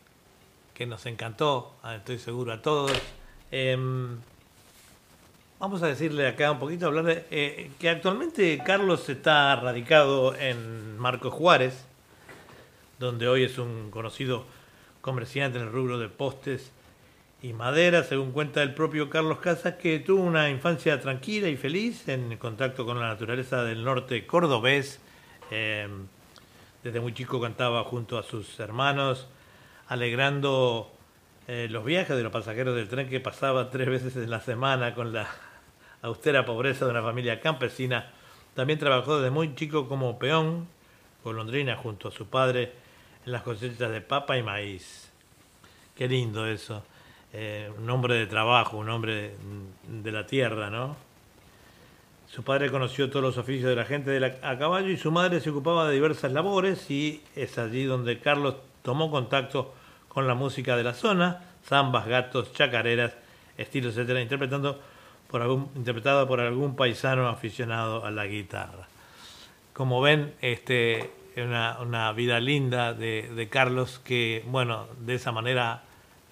que nos encantó, ah, estoy seguro a todos. Em, vamos a decirle acá un poquito, hablar de, eh, que actualmente Carlos está radicado en Marcos Juárez, donde hoy es un conocido comerciante en el rubro de postes y madera, según cuenta el propio Carlos Casas, que tuvo una infancia tranquila y feliz en contacto con la naturaleza del norte cordobés. Eh, desde muy chico cantaba junto a sus hermanos, alegrando eh, los viajes de los pasajeros del tren que pasaba tres veces en la semana con la austera pobreza de una familia campesina. También trabajó desde muy chico como peón, golondrina, junto a su padre en las cosechas de papa y maíz. Qué lindo eso. Eh, un hombre de trabajo, un hombre de la tierra, ¿no? Su padre conoció todos los oficios de la gente de la- a caballo y su madre se ocupaba de diversas labores y es allí donde Carlos tomó contacto con la música de la zona, zambas, gatos, chacareras, estilos, etcétera, interpretando por algún, interpretada por algún paisano aficionado a la guitarra. Como ven, este, es una, una vida linda de, de Carlos que, bueno, de esa manera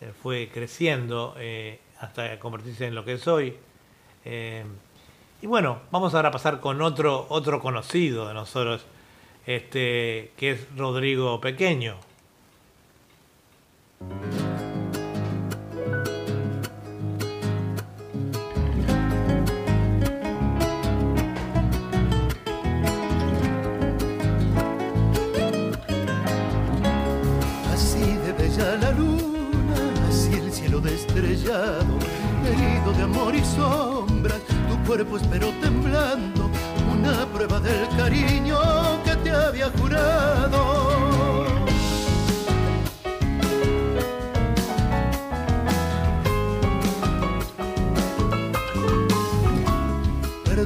eh, fue creciendo eh, hasta convertirse en lo que es hoy. Eh, y bueno, vamos ahora a pasar con otro, otro conocido de nosotros, este, que es Rodrigo Pequeño.
Así de bella la luna, así el cielo destrellado, herido de amor y sombras, tu cuerpo esperó temblando, una prueba del cariño que te había jurado.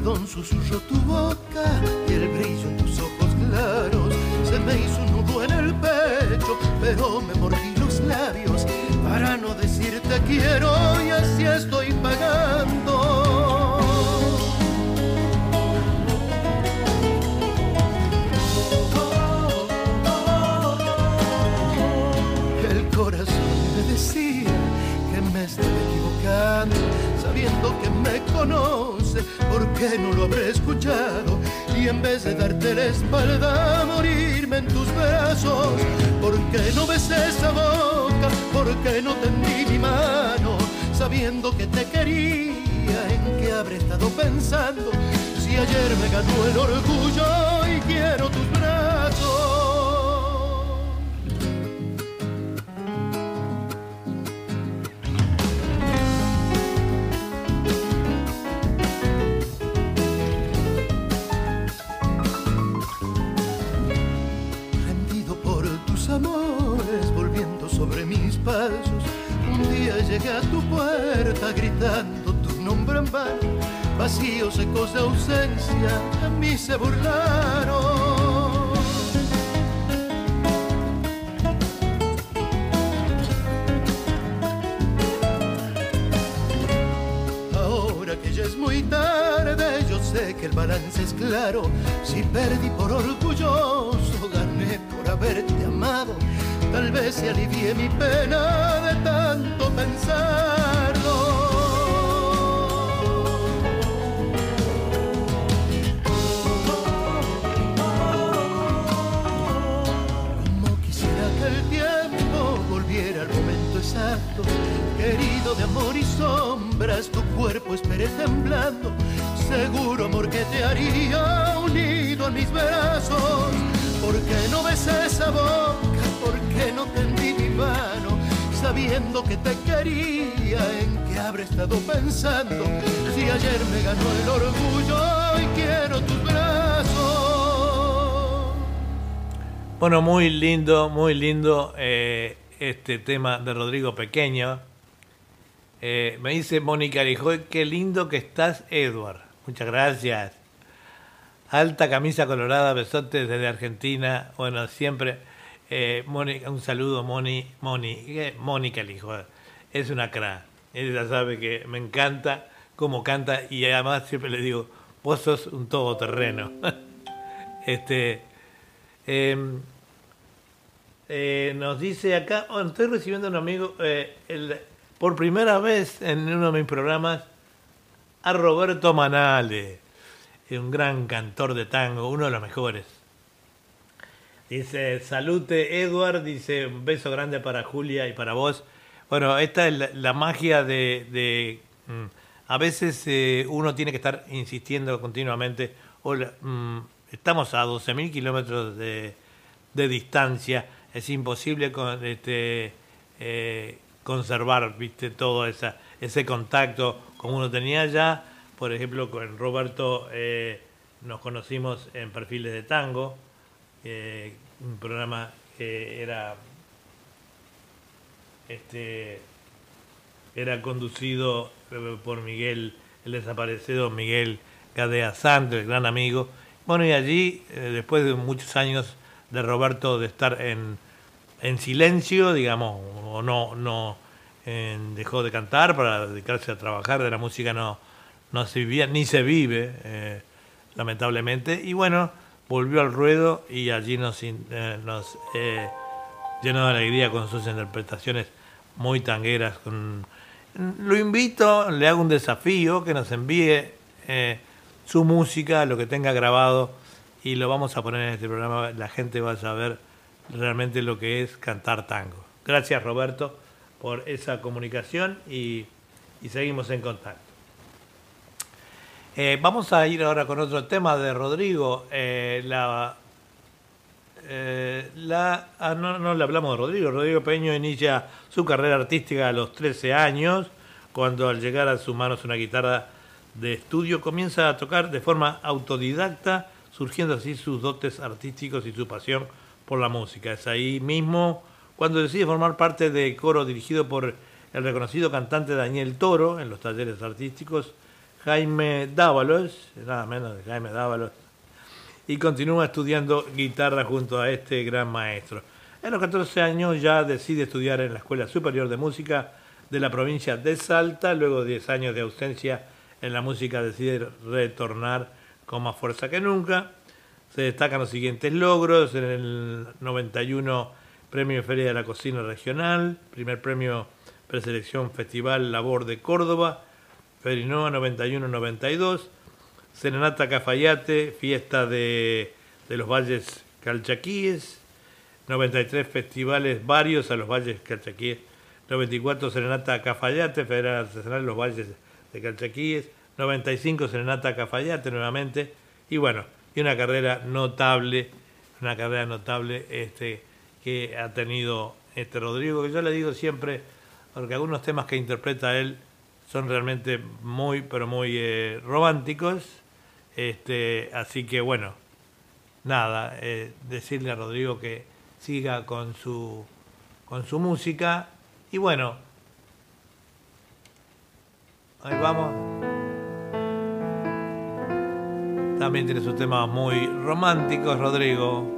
algodón susurró tu boca y el brillo en tus ojos claros. Se me hizo un nudo en el pecho, pero me mordí los labios para no decirte quiero y así estoy pagando. El corazón me decía que me estaba equivocando, sabiendo que me conoce qué no lo habré escuchado? Y en vez de darte la espalda, morirme en tus brazos. ¿Por qué no besé esa boca? ¿Por qué no tendí mi mano? Sabiendo que te quería, ¿en qué habré estado pensando? Si ayer me ganó el orgullo y quiero tus brazos. Vano. Vacíos ecos de ausencia de mí se burlaron. Ahora que ya es muy tarde, yo sé que el balance es claro. Si perdí por orgulloso, gané por haberte amado. Tal vez se alivie mi pena de tanto pensarlo. Querido de amor y sombras, tu cuerpo esperé temblando, seguro amor que te haría unido a mis brazos. ¿Por qué no besé esa boca? ¿Por qué no tendí mi mano? Sabiendo que te quería, ¿en qué habré estado pensando? Si ayer me ganó el orgullo y quiero tus brazos.
Bueno, muy lindo, muy lindo eh, este tema de Rodrigo Pequeño. Eh, me dice Mónica Lijoy, qué lindo que estás, Edward. Muchas gracias. Alta camisa colorada, besotes desde Argentina. Bueno, siempre. eh, Mónica, un saludo, Moni, Moni, eh, Mónica Lijoy. Es una cra. Ella sabe que me encanta cómo canta y además siempre le digo, vos sos un todoterreno. este. em, eh, nos dice acá, bueno, estoy recibiendo un amigo, eh, el- por primera vez en uno de mis programas, a Roberto Manale, un gran cantor de tango, uno de los mejores. Dice, salute Edward, dice, un beso grande para Julia y para vos. Bueno, esta es la, magia de... de, mm, a veces eh, uno tiene que estar insistiendo continuamente. Hola, mm, estamos a 12.000 kilómetros de distancia. Es imposible este, eh, conservar viste, todo esa, ese contacto como uno tenía ya. Por ejemplo, con Roberto eh, nos conocimos en perfiles de tango eh, un programa que era este era conducido por Miguel, el desaparecido Miguel Gadea Santos, el gran amigo. Bueno, y allí, después de muchos años de Roberto de estar en, en silencio, digamos, o no, no dejó de cantar para dedicarse a trabajar, de la música no, no se vivía, ni se vive, eh, lamentablemente. Y bueno, volvió al ruedo y allí nos, eh, nos eh, llenó de alegría con sus interpretaciones muy tangueras. Lo invito, le hago un desafío que nos envíe eh, su música, lo que tenga grabado, y lo vamos a poner en este programa. La gente va a saber realmente lo que es cantar tango. Gracias Roberto por esa comunicación y, y seguimos en contacto. Eh, vamos a ir ahora con otro tema de Rodrigo. eh, la, eh, la, ah, no, no le hablamos de Rodrigo. Rodrigo Peño inicia su carrera artística a los 13 años, cuando al llegar a sus manos una guitarra de estudio comienza a tocar de forma autodidacta, surgiendo así sus dotes artísticos y su pasión por la música. Es ahí mismo cuando decide formar parte del coro dirigido por el reconocido cantante Daniel Toro en los talleres artísticos Jaime Dávalos, nada menos de Jaime Dávalos, y continúa estudiando guitarra junto a este gran maestro. En los 14 años ya decide estudiar en la Escuela Superior de Música de la provincia de Salta, luego de 10 años de ausencia en la música decide retornar con más fuerza que nunca. Se destacan los siguientes logros, en el 91 Premio Feria de la Cocina Regional, primer premio preselección Festival Labor de Córdoba, Ferinoa 91-92, Serenata Cafayate, fiesta de, de los Valles Calchaquíes, 93 festivales varios a los Valles Calchaquíes, 94 Serenata Cafayate, Federal Artesanal de los Valles de Calchaquíes, 95 Serenata Cafayate nuevamente, y bueno, y una carrera notable, una carrera notable este, que ha tenido este Rodrigo, que yo le digo siempre, porque algunos temas que interpreta él son realmente muy, pero muy eh, románticos, este, así que bueno, nada, eh, decirle a Rodrigo que siga con su, con su música, y bueno, ahí vamos. También tiene sus temas muy románticos, Rodrigo.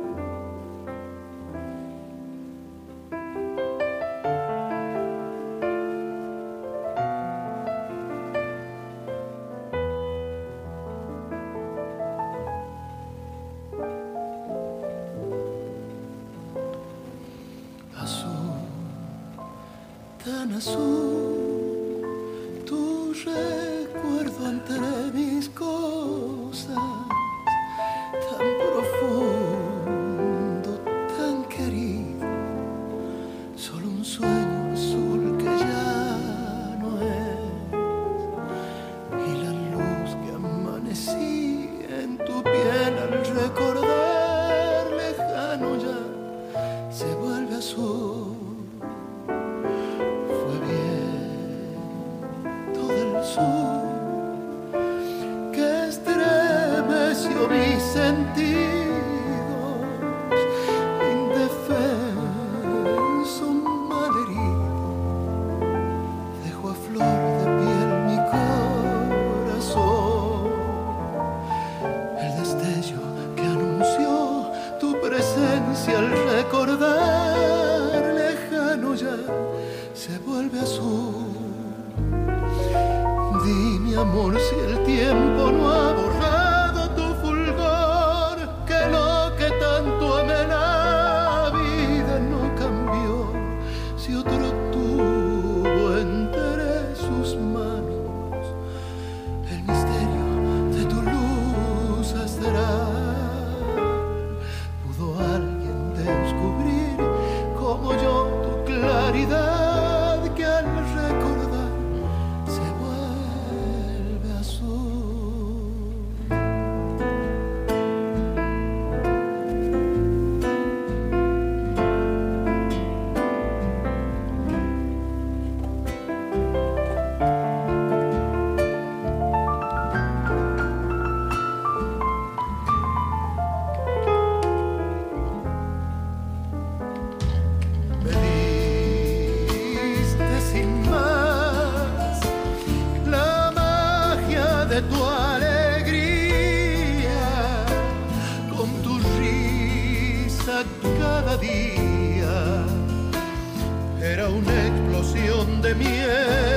De miel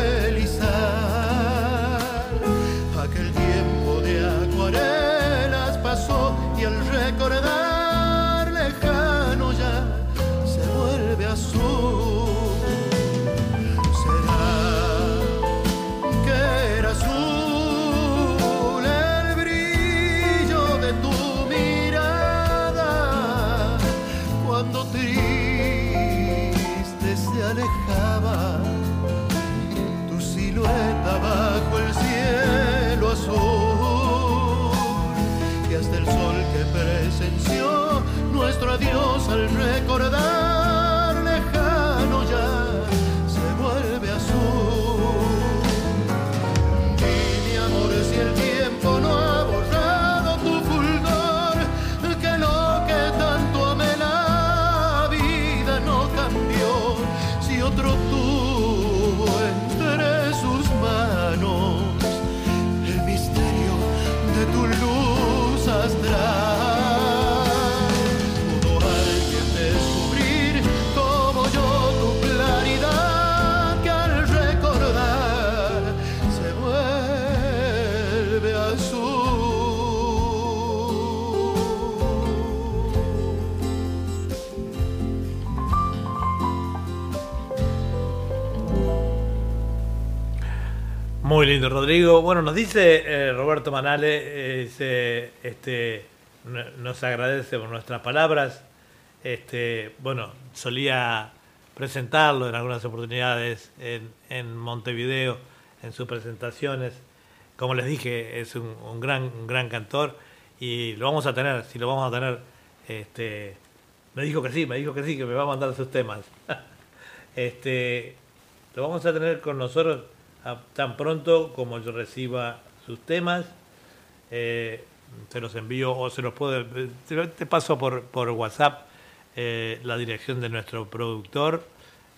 Muy lindo, Rodrigo. Bueno, nos dice eh, Roberto Manale, eh, este, no- nos agradece por nuestras palabras. Este, bueno, solía presentarlo en algunas oportunidades en, Montevideo, en sus presentaciones. Como les dije, es un, gran, un gran cantor y lo vamos a tener, si lo vamos a tener, este, me dijo que sí, me dijo que sí, que me va a mandar sus temas. lo vamos a tener con nosotros tan pronto como yo reciba sus temas. Eh, se los envío o se los puedo. Te, lo- te paso por, WhatsApp eh, la dirección de nuestro productor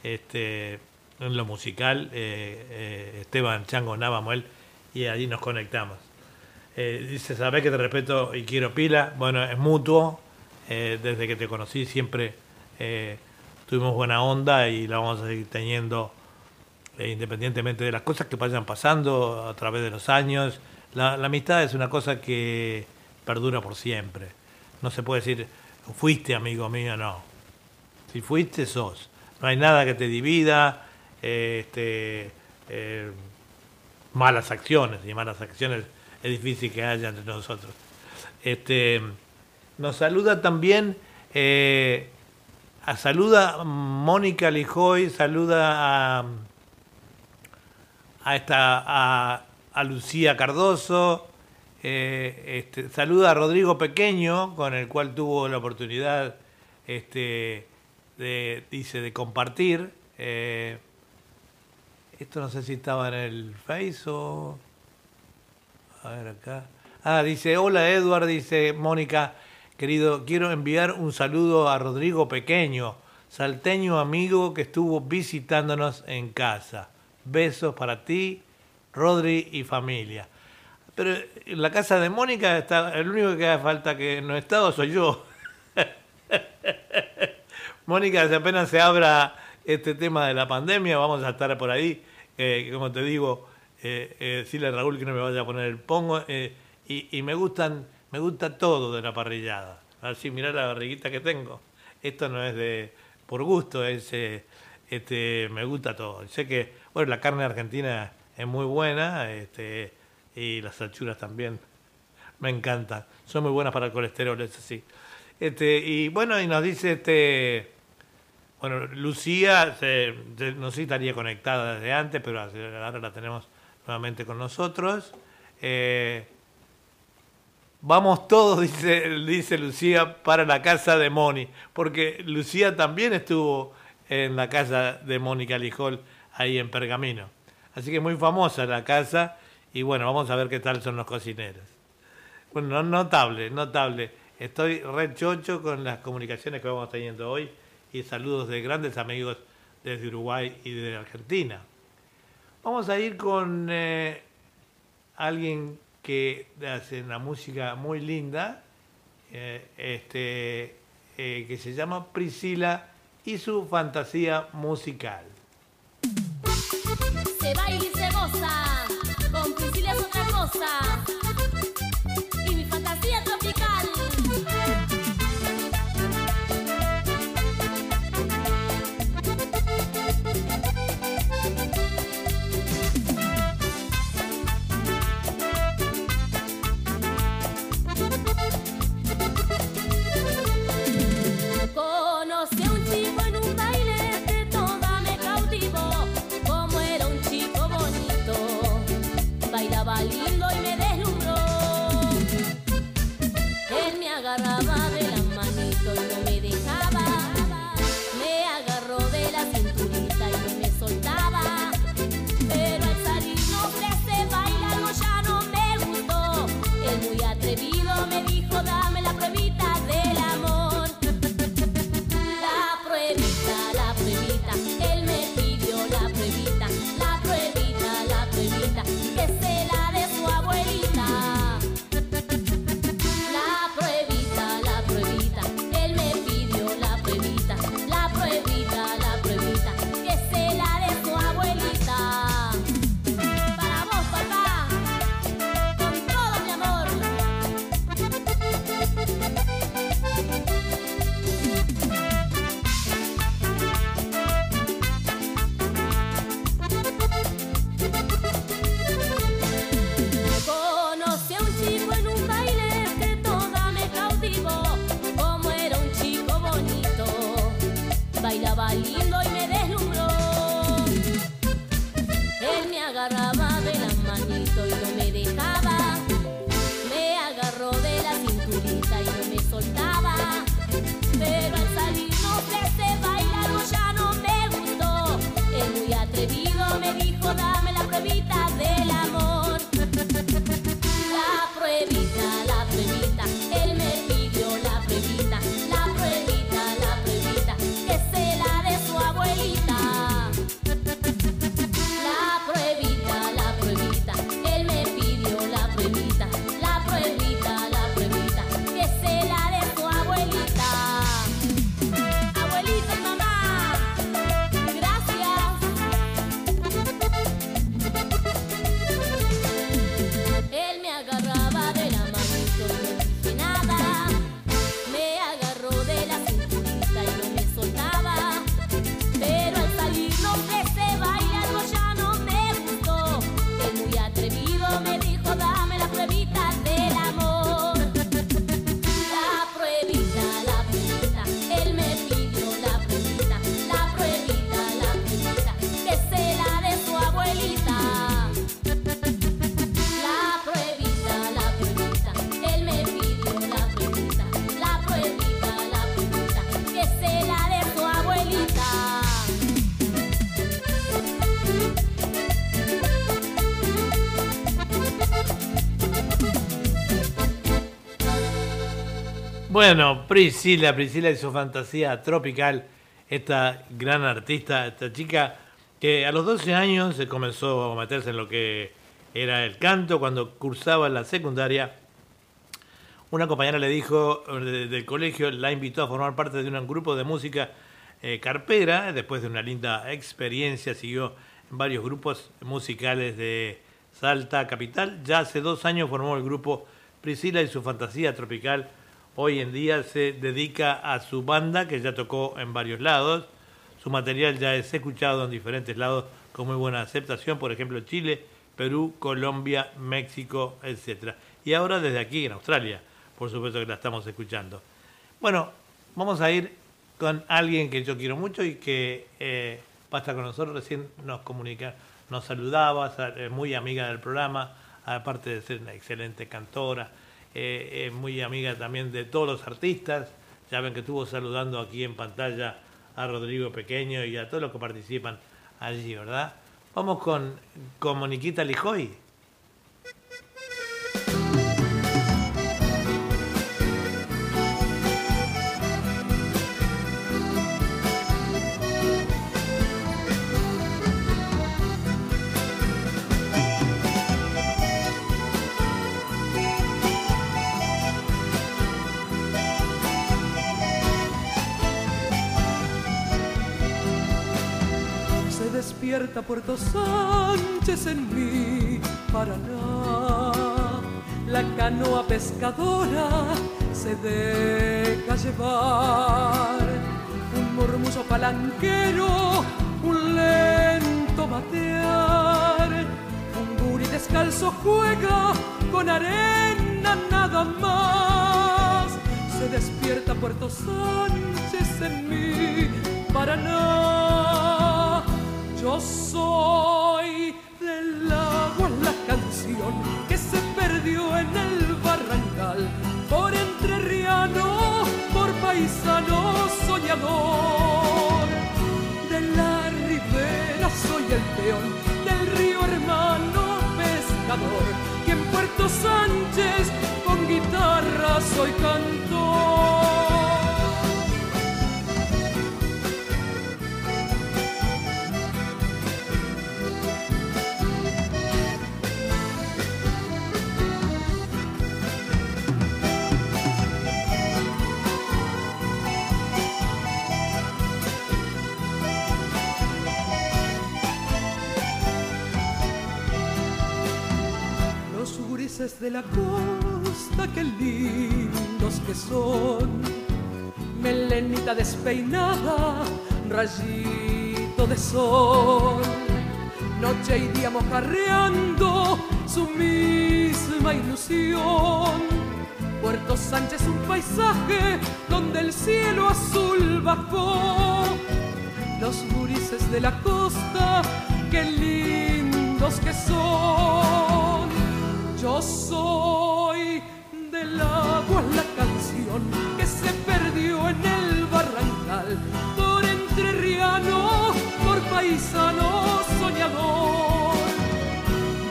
este, en lo musical, eh, eh, Esteban Chango Navamuel, y allí nos conectamos. Eh, dice, sabés que te respeto y quiero pila. Bueno, es mutuo. eh, desde que te conocí siempre eh, tuvimos buena onda y la vamos a seguir teniendo eh, independientemente de las cosas que vayan pasando a través de los años. La, amistad es una cosa que perdura por siempre. No se puede decir, fuiste amigo mío, no. Si fuiste, sos. No hay nada que te divida, eh, este, eh, malas acciones, y malas acciones es difícil que haya entre nosotros. Este, nos saluda también, eh, saluda Mónica Lijoy, saluda a, a, esta, a, Lucía Cardoso, eh, este, saluda a Rodrigo Pequeño, con el cual tuvo la oportunidad este, de, dice, de compartir. eh, esto no sé si estaba en el Face o... A ver acá. Ah, dice, hola Edward, dice Mónica, querido, quiero enviar un saludo a Rodrigo Pequeño, salteño amigo que estuvo visitándonos en casa. Besos para ti, Rodri y familia. Pero en la casa de Mónica está, el único que hace falta que no he estado soy yo. Mónica, si apenas se abra este tema de la pandemia, vamos a estar por ahí. Eh, como te digo, eh, eh, decirle a Raúl que no me vaya a poner el pongo. eh, y, me gustan, me gusta todo de la parrillada. Así, mirá la barriguita que tengo. Esto no es de por gusto, es este, me gusta todo. Sé que, bueno, la carne argentina es muy buena, este, y las achuras también. Me encantan. Son muy buenas para el colesterol, eso sí. Este, y bueno, y nos dice este. Bueno, Lucía, se, no sé si estaría conectada desde antes, pero ahora la tenemos nuevamente con nosotros. Eh, vamos todos, dice, dice Lucía, para la casa de Moni, porque Lucía también estuvo en la casa de Mónica Lijol, ahí en Pergamino. Así que muy famosa la casa, y bueno, vamos a ver qué tal son los cocineros. Bueno, no- notable, notable. Estoy re chocho con las comunicaciones que vamos teniendo hoy y saludos de grandes amigos desde Uruguay y de Argentina. Vamos a ir con eh, alguien que hace una música muy linda, eh, este, eh, que se llama Priscila y su fantasía musical.
Baila y se goza, con Priscila es otra cosa.
Bueno, Priscila, Priscila y su fantasía tropical, esta gran artista, esta chica que a los 12 años se comenzó a meterse en lo que era el canto cuando cursaba la secundaria. Una compañera le dijo eh, del colegio, la invitó a formar parte de un grupo de música eh, carpera. Después de una linda experiencia, siguió en varios grupos musicales de Salta Capital. Ya hace dos años formó el grupo Priscila y su fantasía tropical. Hoy en día se dedica a su banda, que ya tocó en varios lados. Su material ya es escuchado en diferentes lados con muy buena aceptación, por ejemplo Chile, Perú, Colombia, México, etc. Y ahora desde aquí en Australia, por supuesto que la estamos escuchando. Bueno, vamos a ir con alguien que yo quiero mucho y que eh, va a estar con nosotros, recién nos comunica, nos saludaba, sa- muy amiga del programa, aparte de ser una excelente cantora, eh, es muy amiga también de todos los artistas, ya ven que estuvo saludando aquí en pantalla a Rodrigo Pequeño y a todos los que participan allí, ¿verdad? Vamos con, con Moniquita Lijoy.
Despierta Puerto Sánchez en mi Paraná. La canoa pescadora se deja llevar. Un murmullo palanquero, un lento matear. Un guri descalzo juega con arena nada más. Se despierta Puerto Sánchez en mi Paraná. Yo soy del agua la canción que se perdió en el barrancal. Por entrerriano, por paisano soñador. De la ribera soy el peón, del río hermano pescador. Y en Puerto Sánchez con guitarra soy cantor. Los gurises de la costa, qué lindos que son. Melenita despeinada, rayito de sol. Noche y día mojarreando su misma ilusión. Puerto Sánchez un paisaje donde el cielo azul bajó de la costa, qué lindos que son. Yo soy del agua la canción que se perdió en el barrancal, por entrerriano, por paisano soñador.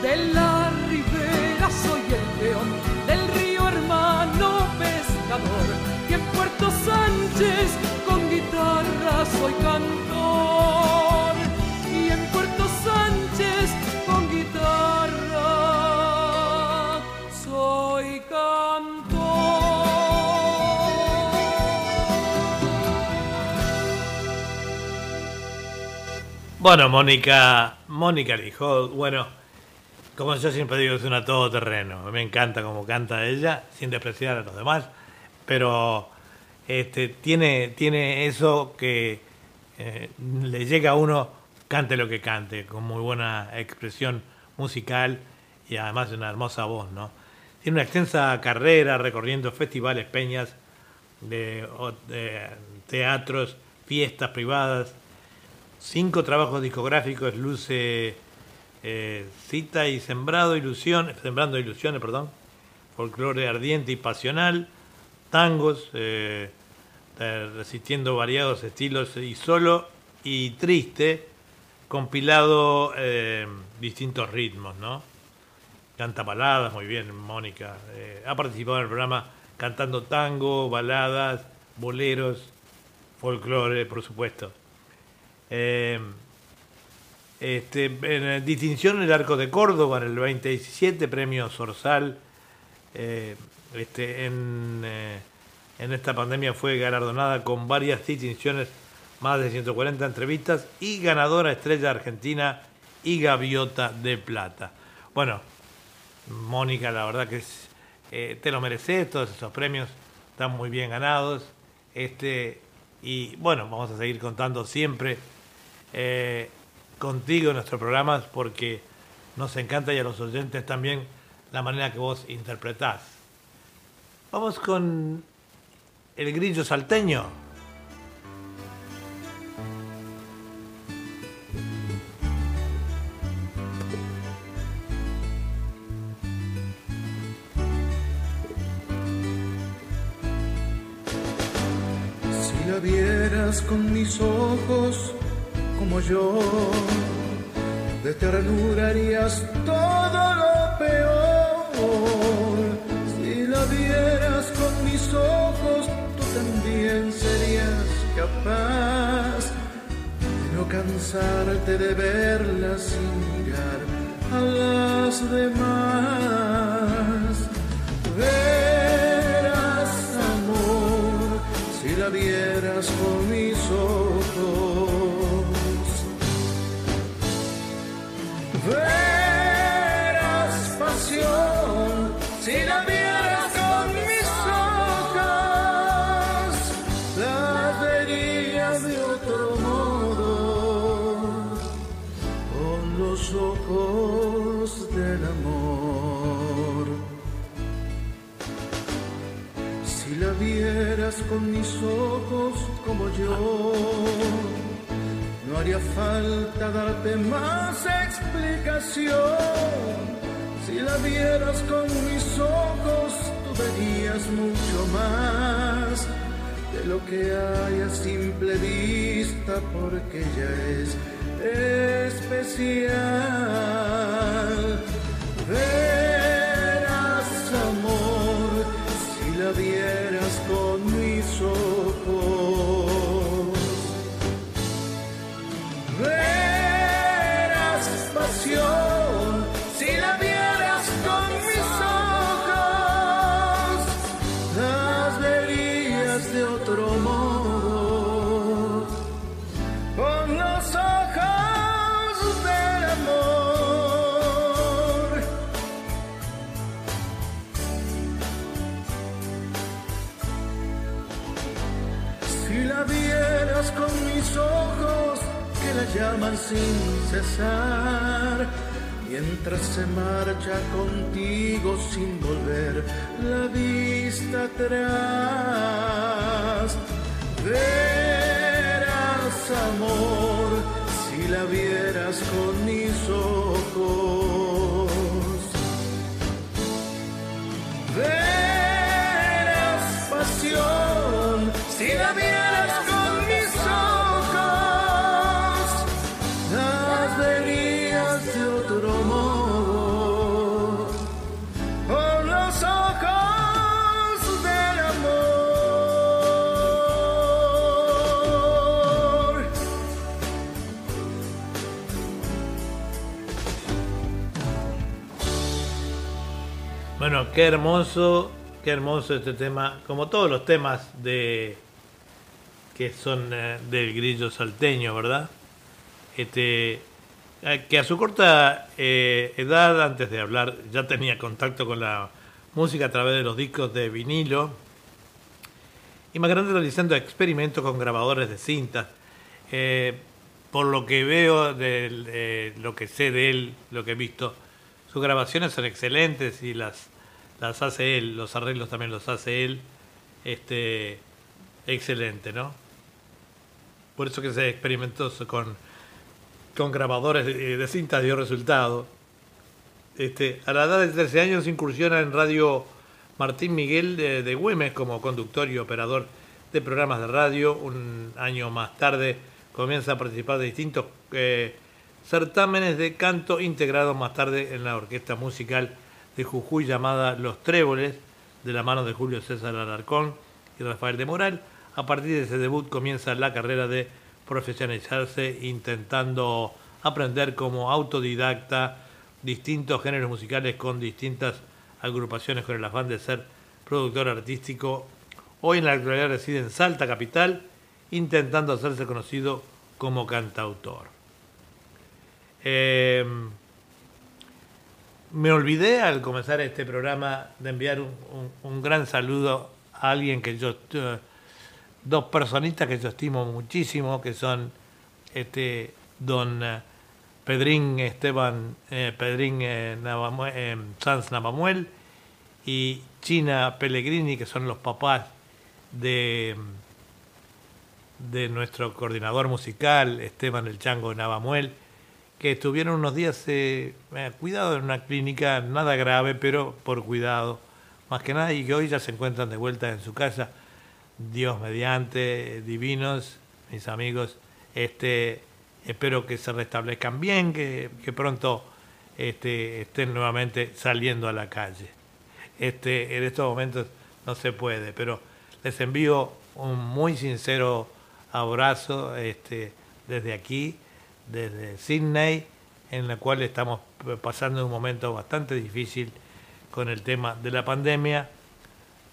De la ribera soy el peón, del río hermano pescador, y en Puerto Sánchez con guitarra soy cantor.
Bueno, Mónica, Mónica dijo, bueno, como yo siempre digo, es una todoterreno. Me encanta cómo canta ella, sin despreciar a los demás, pero este, tiene, tiene eso que eh, le llega a uno, cante lo que cante, con muy buena expresión musical y además una hermosa voz, ¿no? Tiene una extensa carrera recorriendo festivales, peñas, de, de teatros, fiestas privadas, cinco trabajos discográficos, Luce eh, Cita y Sembrado Ilusión, Sembrando Ilusiones, perdón, folclore ardiente y pasional, tangos, eh, resistiendo variados estilos y solo y triste, compilado eh, distintos ritmos, ¿no? Canta baladas, muy bien, Mónica. Ha participado en el programa cantando tango, baladas, boleros, folclore, por supuesto. Eh, en distinción el Arco de Córdoba en el 2017, premio Sorsal. eh, este, en, eh, en esta pandemia fue galardonada con varias distinciones, más de 140 entrevistas y ganadora estrella argentina y gaviota de plata. Bueno, Mónica, la verdad que eh, te lo mereces, todos esos premios están muy bien ganados. Este, y bueno, vamos a seguir contando siempre eh, contigo en nuestros programas porque nos encanta y a los oyentes también la manera que vos interpretás. Vamos con el grillo salteño.
Si la vieras con mis ojos como yo, de ternura harías todo lo peor. Si la vieras con mis ojos, tú también serías capaz de no cansarte de verla sin mirar a las demás. Verás amor si la vieras con mis ojos. Con mis ojos como yo, no haría falta darte más explicación. Si la vieras con mis ojos, tú verías mucho más de lo que hay a simple vista, porque ella es especial. Mis llaman sin cesar, mientras se marcha contigo sin volver la vista atrás, verás amor si la vieras con mis ojos. Verás
qué hermoso, qué hermoso este tema, como todos los temas de que son eh, del grillo salteño, ¿verdad? Este, eh, que a su corta eh, edad, antes de hablar, ya tenía contacto con la música a través de los discos de vinilo, y más grande realizando experimentos con grabadores de cintas. Por lo que veo, de lo que sé de él, lo que he visto, sus grabaciones son excelentes y las, las hace él, los arreglos también los hace él. Este, excelente, ¿no? Por eso que se experimentó con, con grabadores de, de cintas dio resultado. Este, a la edad de 13 años incursiona en Radio Martín Miguel de, de Güemes como conductor y operador de programas de radio. Un año más tarde comienza a participar de distintos eh, certámenes de canto integrados más tarde en la orquesta musical de Jujuy llamada Los Tréboles, de la mano de Julio César Alarcón y Rafael de Moral. A partir de ese debut comienza la carrera de profesionalizarse intentando aprender como autodidacta distintos géneros musicales con distintas agrupaciones con el afán de ser productor artístico. Hoy en la actualidad reside en Salta Capital, intentando hacerse conocido como cantautor. Eh, me olvidé al comenzar este programa de enviar un, un- gran saludo a alguien que yo, dos personitas que yo estimo muchísimo, que son este don eh, Pedrín Esteban, eh, Pedrín eh, Navamue- eh, Sanz Navamuel y China Pellegrini, que son los papás de, de nuestro coordinador musical, Esteban El Chango Navamuel, que estuvieron unos días eh, eh, cuidado en una clínica, nada grave, pero por cuidado, más que nada, y que hoy ya se encuentran de vuelta en su casa. Dios mediante, divinos, mis amigos, este, espero que se restablezcan bien, que, que pronto este, estén nuevamente saliendo a la calle. Este, en estos momentos no se puede, pero les envío un muy sincero abrazo este, desde aquí, desde Sydney, en la cual estamos pasando un momento bastante difícil con el tema de la pandemia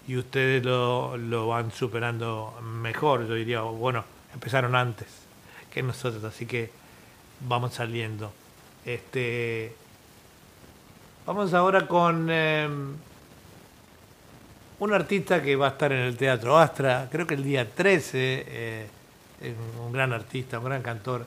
y ustedes lo, lo van superando mejor, yo diría, bueno, empezaron antes que nosotros, así que vamos saliendo. Este, vamos ahora con eh, un artista que va a estar en el Teatro Astra, creo que el día 13, eh, un gran artista, un gran cantor,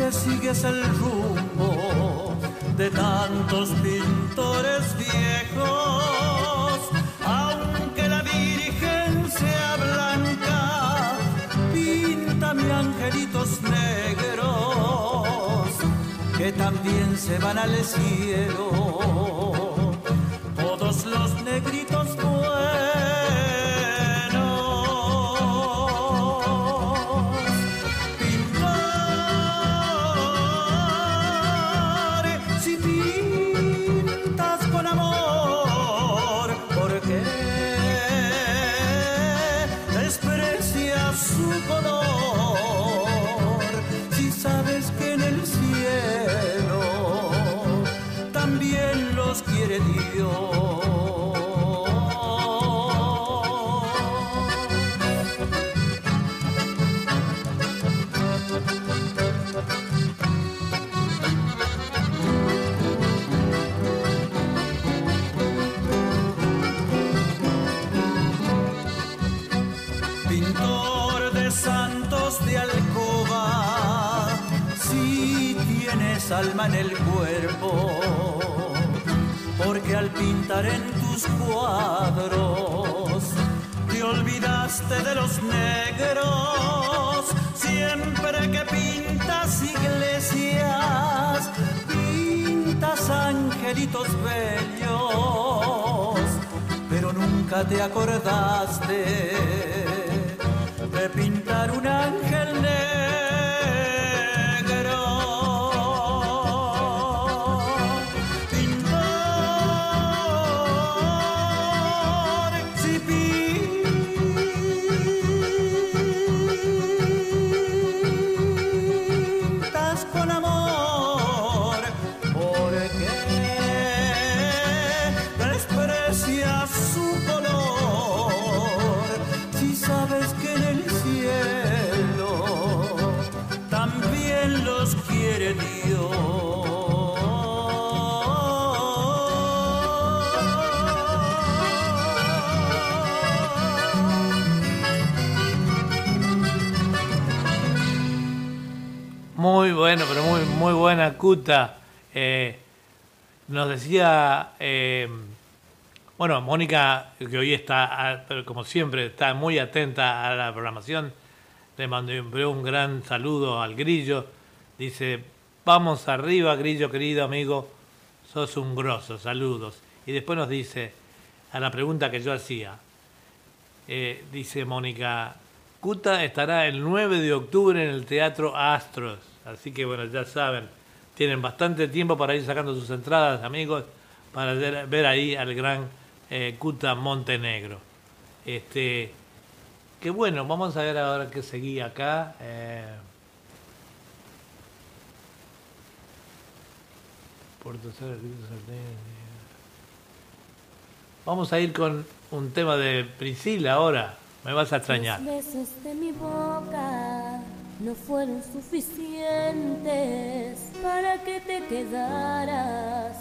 que
sigues el rumbo de tantos pintores viejos. Aunque la Virgen sea blanca, píntame angelitos negros que también se van al cielo. Todos los negritos alma en el cuerpo, porque al pintar en tus cuadros te olvidaste de los negros. Siempre que pintas iglesias, pintas angelitos bellos, pero nunca te acordaste de pintar un ángel negro.
Muy, muy buena Cuta. Eh, nos decía, eh, bueno, Mónica, que hoy está, como siempre, está muy atenta a la programación. Le mandó un gran saludo al Grillo. Dice, vamos arriba, Grillo, querido amigo. Sos un grosso, saludos. Y después nos dice, a la pregunta que yo hacía, eh, dice Mónica, Cuta estará el 9 de octubre en el Teatro Astros. Así que bueno, ya saben, tienen bastante tiempo para ir sacando sus entradas, amigos, para ver, ahí al gran eh, Montenegro. Este, que bueno, vamos a ver ahora qué seguía acá. eh. Sartén, Vamos a ir con un tema de Priscila ahora. Me vas a extrañar.
No fueron suficientes para que te quedaras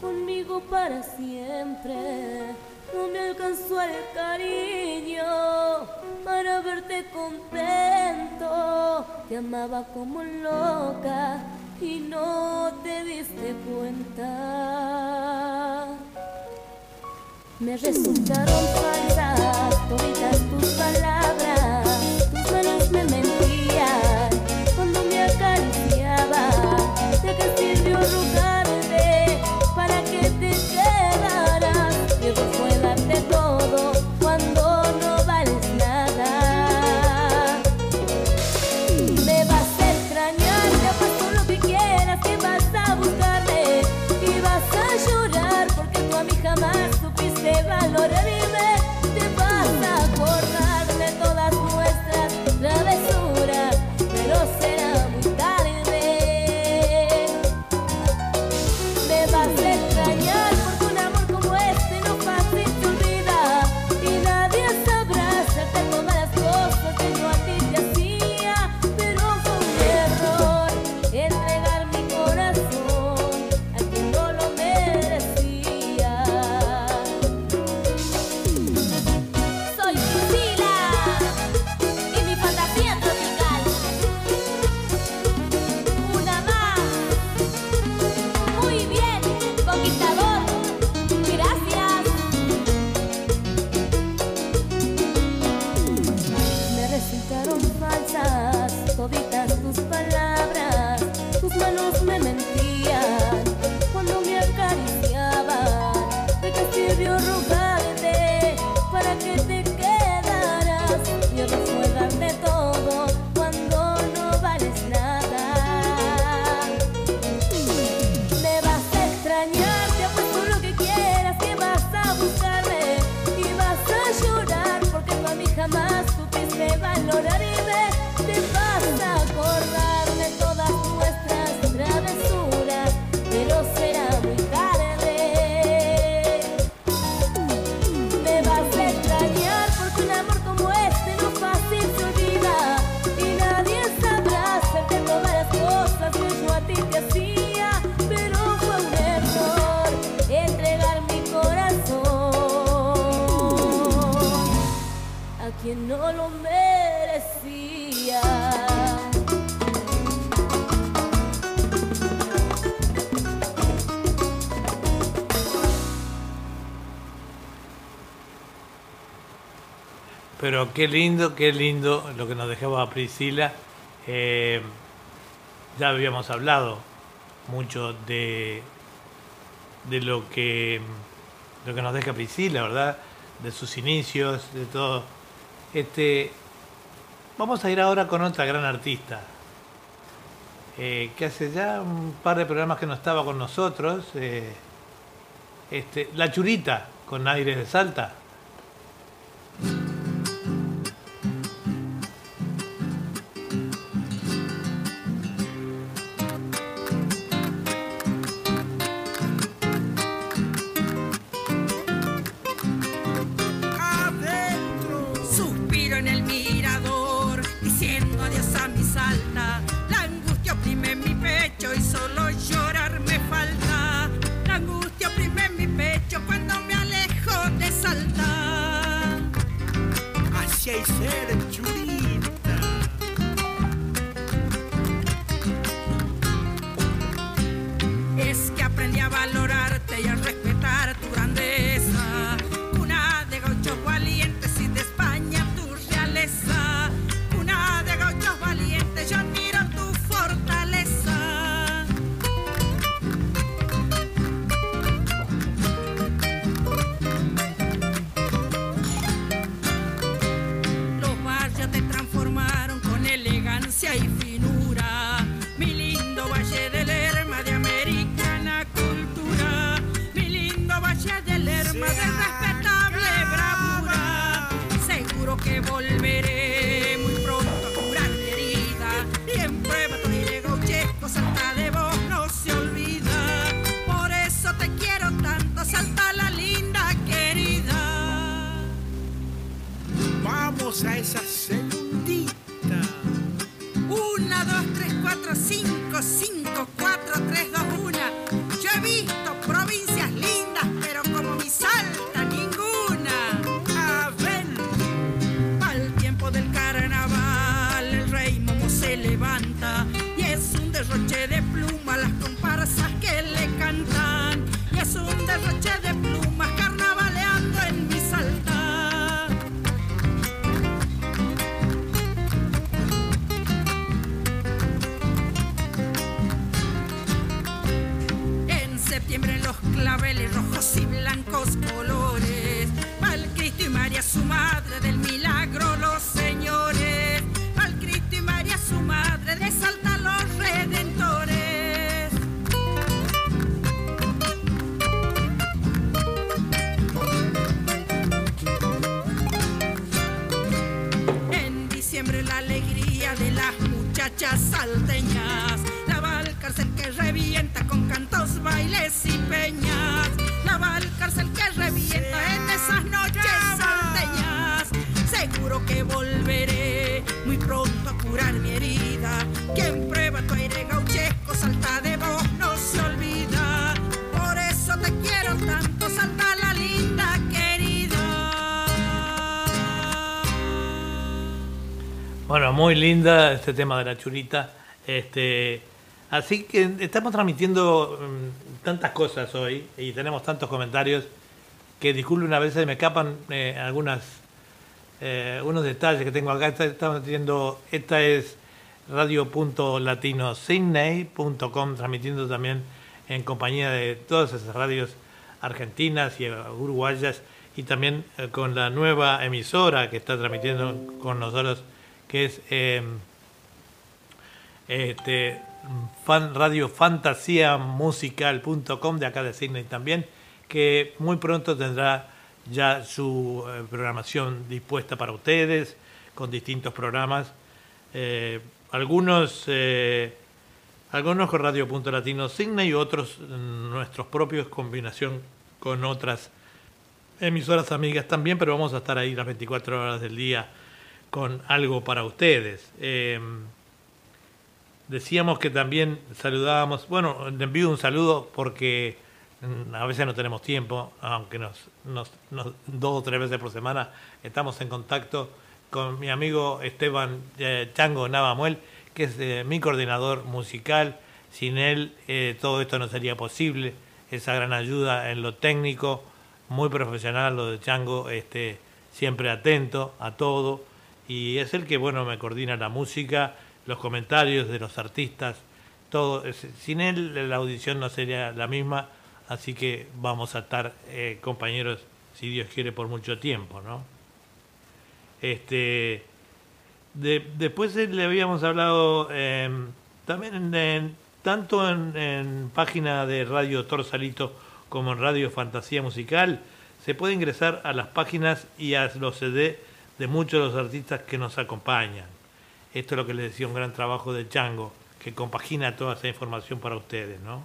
conmigo para siempre. No me alcanzó el cariño para verte contento. Te amaba como loca y no te diste cuenta. Me resultaron falsas toditas tus palabras, tus manos me cuando me acariciabas. ¿De qué sirvió rogarte
Pero qué lindo, qué lindo lo que nos dejaba Priscila. Eh, ya habíamos hablado mucho de, de lo que lo que nos deja Priscila, ¿verdad? De sus inicios, de todo. Este, vamos a ir ahora con otra gran artista, eh, que hace ya un par de programas que no estaba con nosotros, eh, este, La Churita, con Aires de Salta.
Así hay ser
linda
este tema de la churita. Este, así que estamos transmitiendo mm, tantas cosas hoy y tenemos tantos comentarios que disculpen a veces me escapan eh, algunas eh, unos detalles que tengo acá. Esta- Estamos haciendo, esta es radio.latinosidney.com, transmitiendo también en compañía de todas esas radios argentinas y uruguayas y también eh, con la nueva emisora que está transmitiendo con nosotros, que es eh, este, fan, radio fantasiamusical.com de acá de Sydney también, que muy pronto tendrá ya su eh, programación dispuesta para ustedes, con distintos programas. Eh, algunos, eh, algunos con Radio Punto Latino y otros mm, nuestros propios, combinación con otras emisoras amigas también, pero vamos a estar ahí las 24 horas del día con algo para ustedes. Eh, decíamos que también saludábamos, bueno, le envío un saludo porque mm, a veces no tenemos tiempo, aunque nos- dos o tres veces por semana estamos en contacto con mi amigo Esteban eh, Chango Navamuel, que es eh, mi coordinador musical. Sin él eh, todo esto no sería posible, esa gran ayuda en lo técnico, muy profesional lo de Chango, este, siempre atento a todo y es el que, bueno, me coordina la música, los comentarios de los artistas, todo. Sin él la audición no sería la misma, así que vamos a estar eh, compañeros, si Dios quiere, por mucho tiempo, ¿no? Este, de- después eh, le habíamos hablado eh, también en- tanto en, en página de Radio Torsalito como en Radio Fantasía Musical, se puede ingresar a las páginas y a los CD de muchos de los artistas que nos acompañan. Esto es lo que les decía un gran trabajo de Chango, que compagina toda esa información para ustedes, ¿no?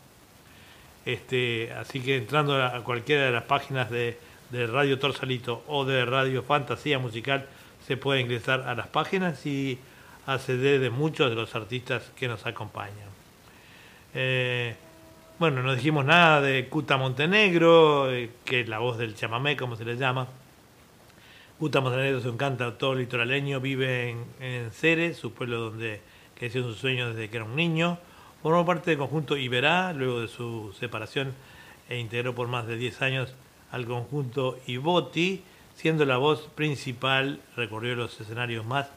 Este, así que entrando a cualquiera de las páginas de, Radio Torsalito o de Radio Fantasía Musical, se puede ingresar a las páginas y a CD de muchos de los artistas que nos acompañan. Eh, bueno, no dijimos nada de Cuta Montenegro, eh, que es la voz del chamamé, como se le llama. Cuta Montenegro es un cantautor litoraleño, vive en, en Ceres, su pueblo donde creció su sueño desde que era un niño. Formó parte del conjunto Iberá, luego de su separación, e integró por más de 10 años al conjunto Iboti, siendo la voz principal, recorrió los escenarios más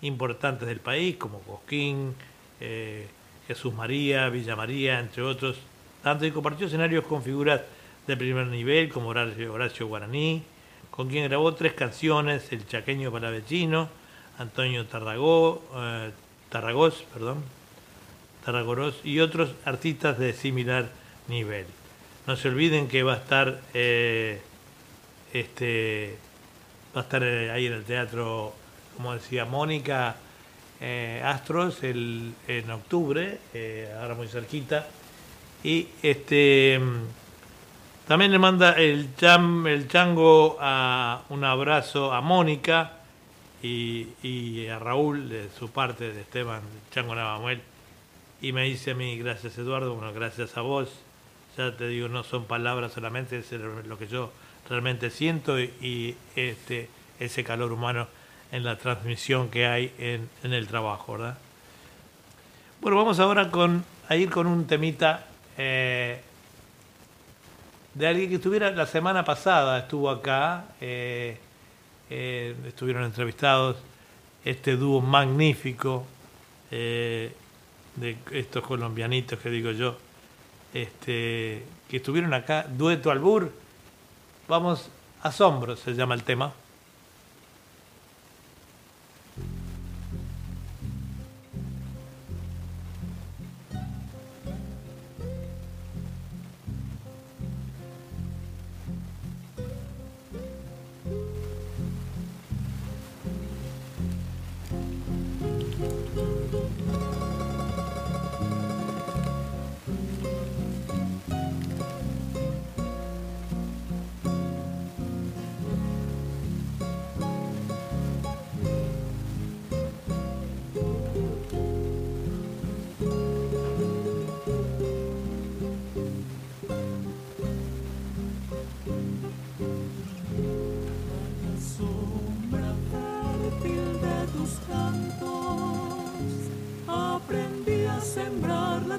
importantes del país, como Cosquín, eh, Jesús María, Villa María, entre otros, tanto y compartió escenarios con figuras de primer nivel, como Horacio, Horacio Guaraní, con quien grabó tres canciones, El Chaqueño Palavecino, Antonio Tarragó, eh, Tarragós, perdón, Tarragorós y otros artistas de similar nivel. No se olviden que va a estar eh, este va a estar eh, ahí en el teatro, como decía Mónica, eh, Astros el, en octubre, ahora muy cerquita. Y este también le manda el, cham, el chango un abrazo a Mónica y, a Raúl de su parte, de Esteban Chango Navamuel. Y me dice a mí, gracias Eduardo, bueno, gracias a vos. Ya te digo, no son palabras solamente, es lo que yo realmente siento y, este, ese calor humano en la transmisión que hay en, en, el trabajo, ¿verdad? Bueno, vamos ahora con, a ir con un temita eh, de alguien que estuviera la semana pasada, estuvo acá, eh, eh, estuvieron entrevistados este dúo magnífico eh, de estos colombianitos que digo yo, este, que estuvieron acá, dueto albur, vamos, asombro se llama el tema.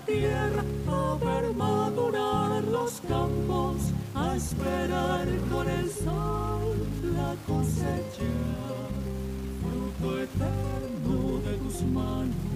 Tierra, a ver madurar los campos, a esperar con el sol la cosecha, fruto eterno de tus manos.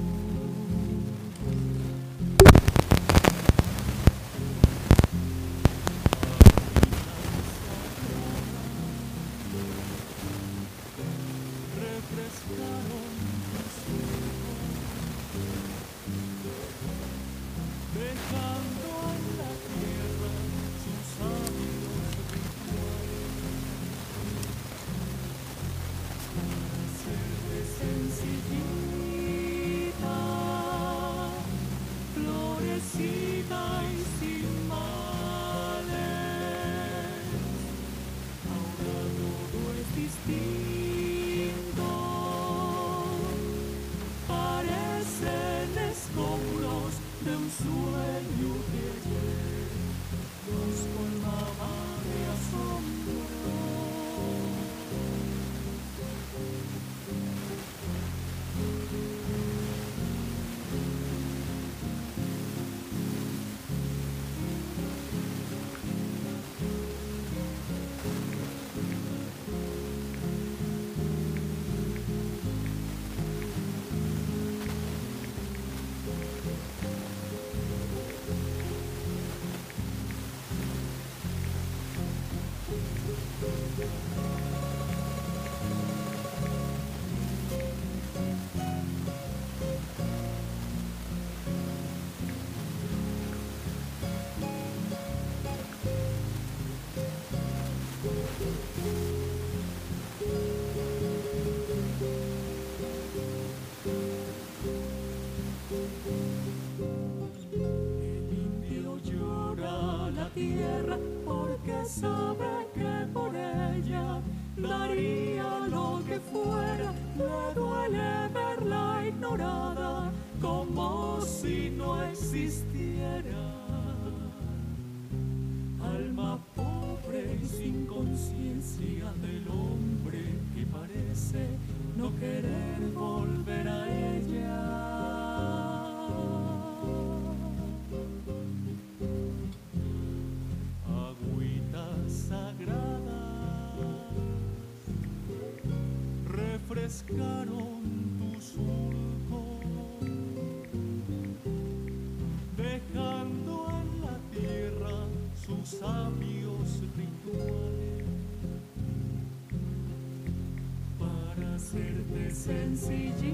Sencillita,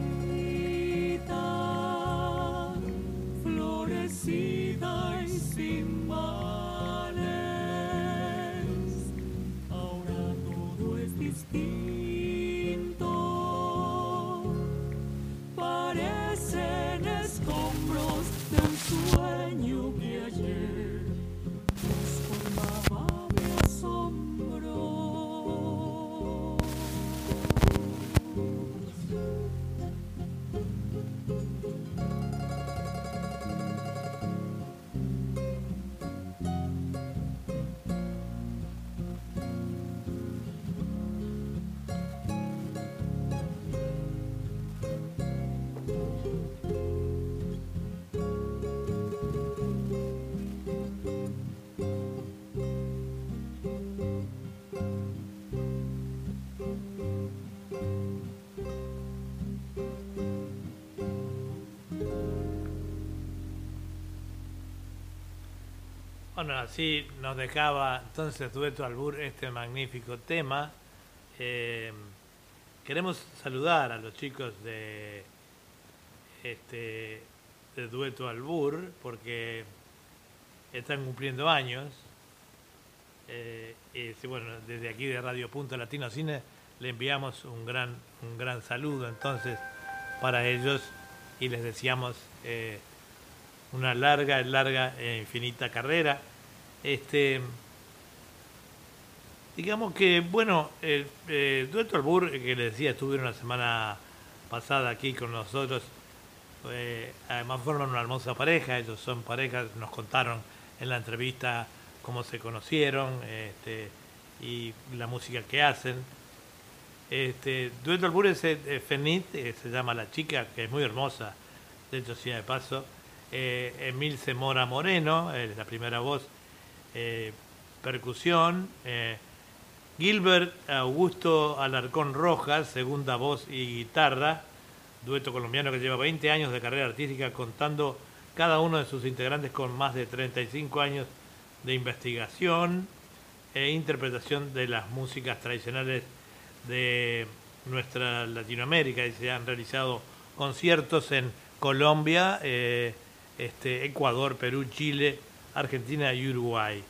florecida
Bueno, así nos dejaba entonces Dueto Albur este magnífico tema. Eh, queremos saludar a los chicos de este Dueto Albur porque están cumpliendo años. Eh, y bueno, desde aquí de Radio Punto Latino Cine le enviamos un gran, un gran saludo entonces para ellos y les deseamos eh, una larga, larga e infinita carrera. Este, digamos que, bueno, el eh, Dueto Albur, que les decía, estuvieron la semana pasada aquí con nosotros. eh, además forman una hermosa pareja, ellos son parejas, nos contaron en la entrevista cómo se conocieron este, y la música que hacen. Este, Dueto Albur es eh, Fenit, eh, se llama la chica, que es muy hermosa, de hecho, sí, de paso. Eh, Emil Mora Moreno, eh, la primera voz, eh, percusión. eh, Gilbert Augusto Alarcón Rojas, segunda voz y guitarra. Dueto colombiano que lleva 20 años de carrera artística, contando cada uno de sus integrantes con más de 35 años de investigación e interpretación de las músicas tradicionales de nuestra Latinoamérica y se han realizado conciertos en Colombia, eh, este, Ecuador, Perú, Chile, Argentina y Uruguay.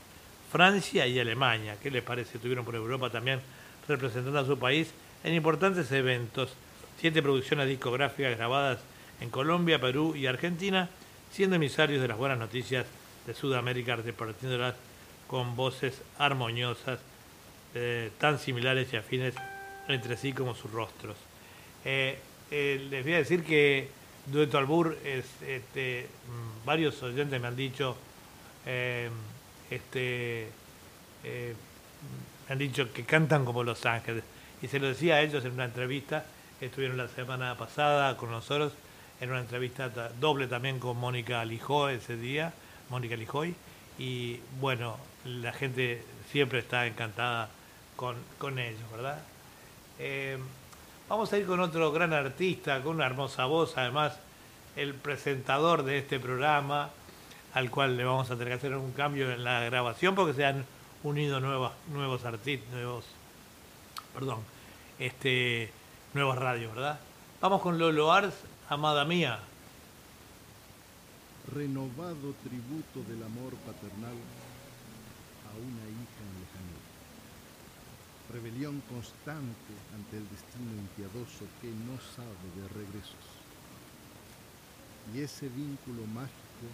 Francia y Alemania, ¿qué les parece? Estuvieron por Europa también representando a su país en importantes eventos. Siete producciones discográficas grabadas en Colombia, Perú y Argentina, siendo emisarios de las buenas noticias de Sudamérica, repartiéndolas con voces armoniosas, eh, tan similares y afines entre sí como sus rostros. Eh, eh, les voy a decir que Dueto Albur, es, este, mm, varios oyentes me han dicho, eh, este, eh, han dicho que cantan como Los Ángeles. Y se lo decía a ellos en una entrevista, estuvieron la semana pasada con nosotros, en una entrevista ta- doble también con Mónica Lijó ese día, Mónica Lijoy, y bueno, la gente siempre está encantada con, con ellos, ¿verdad? Eh, vamos a ir con otro gran artista, con una hermosa voz, además el presentador de este programa, al cual le vamos a tener que hacer un cambio en la grabación porque se han unido nuevos, nuevos artistas, nuevos, perdón, este, nuevas radios, ¿verdad? Vamos con Lolo Ars, amada mía.
renovado tributo del amor paternal a una hija en lejanía rebelión constante ante el destino impiedoso que no sabe de regresos. Y ese vínculo mágico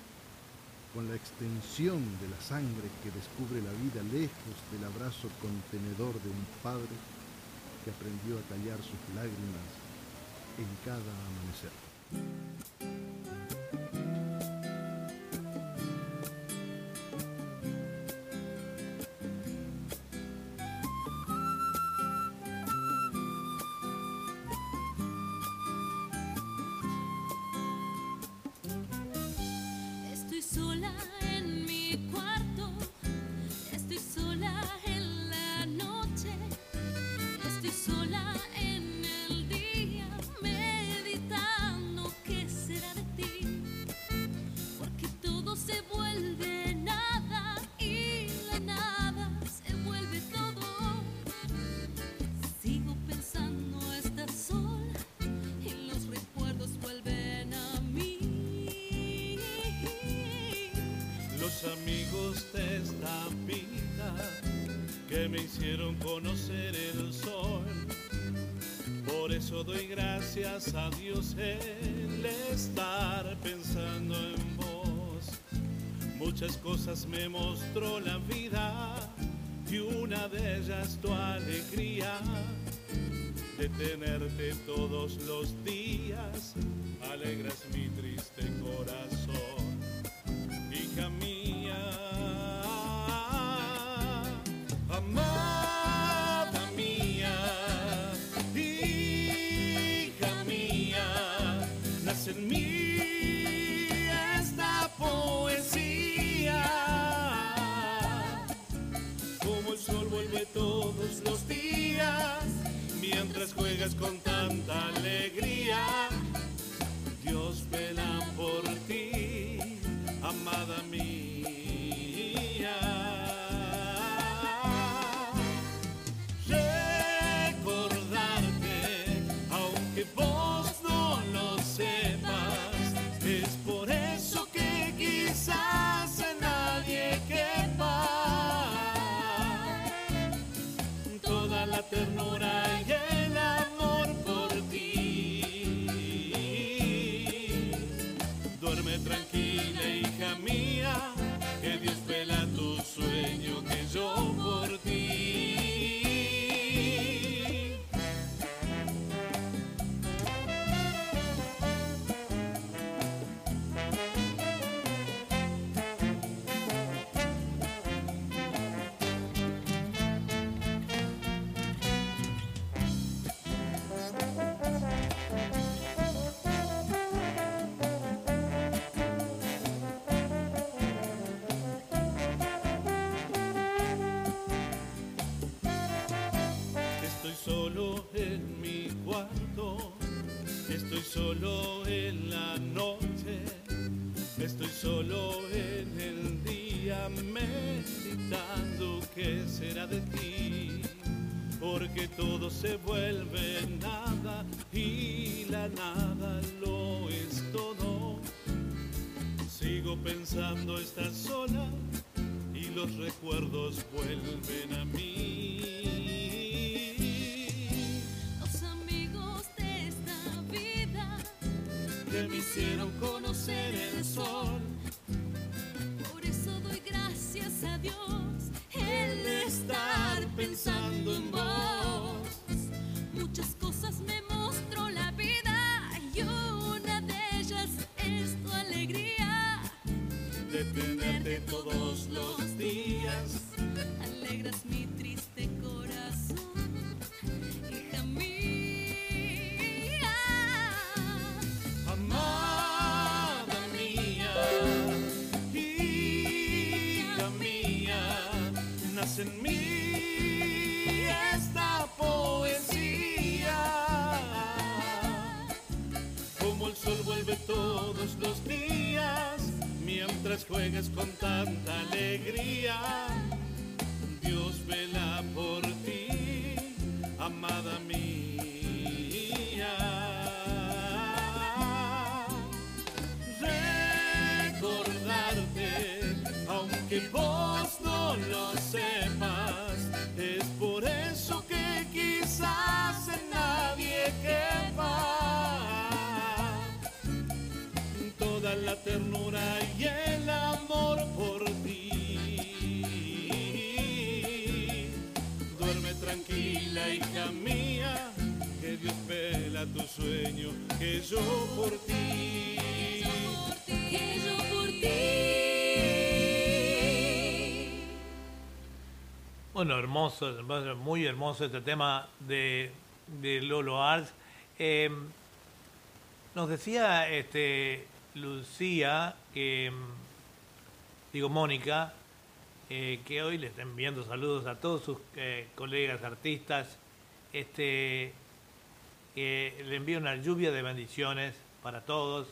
con la extensión de la sangre que descubre la vida lejos del abrazo contenedor de un padre que aprendió a callar sus lágrimas en cada amanecer.
gracias a Dios el estar pensando en vos. Muchas cosas me mostró la vida y una de ellas tu alegría de tenerte todos los días. Alegras mi tristeza. Dios.
Bueno, hermoso, muy hermoso este tema de, de Lolo Arts. Eh, nos decía este, Lucía, que, digo Mónica, eh, que hoy le está enviando saludos a todos sus eh, colegas artistas. Este, le envía una lluvia de bendiciones para todos,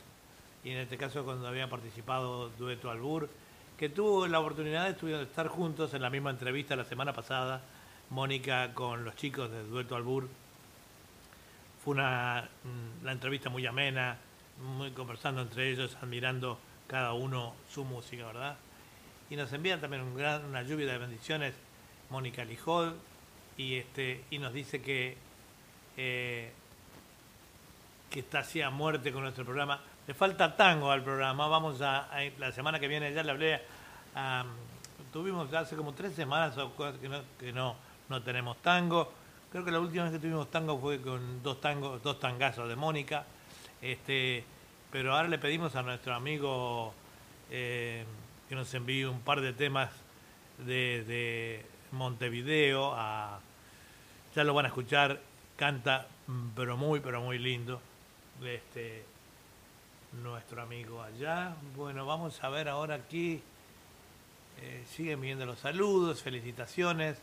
y en este caso cuando había participado Dueto Albur, que tuvo la oportunidad de estar juntos en la misma entrevista la semana pasada, Mónica con los chicos de Dueto Albur. Fue una, mm, entrevista muy amena, muy conversando entre ellos, admirando cada uno su música, ¿verdad? Y nos envían también una lluvia de bendiciones Mónica Lijol y, este, y nos dice que, eh, que está así a muerte con nuestro programa. Le falta tango al programa. Vamos a, la semana que viene ya le hablé. a- tuvimos hace como tres semanas o cosas que, no, que no, no tenemos tango. Creo que la última vez que tuvimos tango fue con dos tangos, dos tangazos de Mónica. Este, pero ahora le pedimos a nuestro amigo eh, que nos envíe un par de temas de, de Montevideo. Ya lo van a escuchar. Canta, pero muy, pero muy lindo. Este, nuestro amigo allá. Bueno, vamos a ver ahora aquí. Eh, siguen viendo los saludos, felicitaciones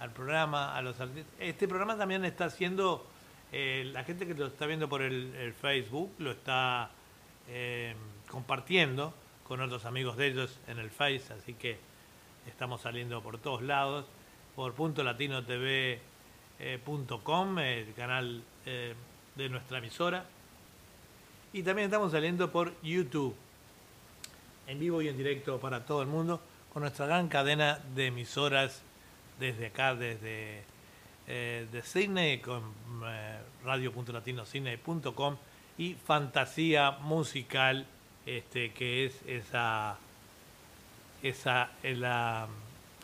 al programa, a los artistas. Este programa también está haciendo, eh, la gente que lo está viendo por el, Facebook lo está eh, compartiendo con otros amigos de ellos en el Face, así que estamos saliendo por todos lados, por punto el canal de nuestra emisora. Y también estamos saliendo por YouTube, en vivo y en directo para todo el mundo, con nuestra gran cadena de emisoras desde acá, desde eh, de Sydney, con eh, radio.latinosidney.com y Fantasía Musical, este, que es esa, esa es la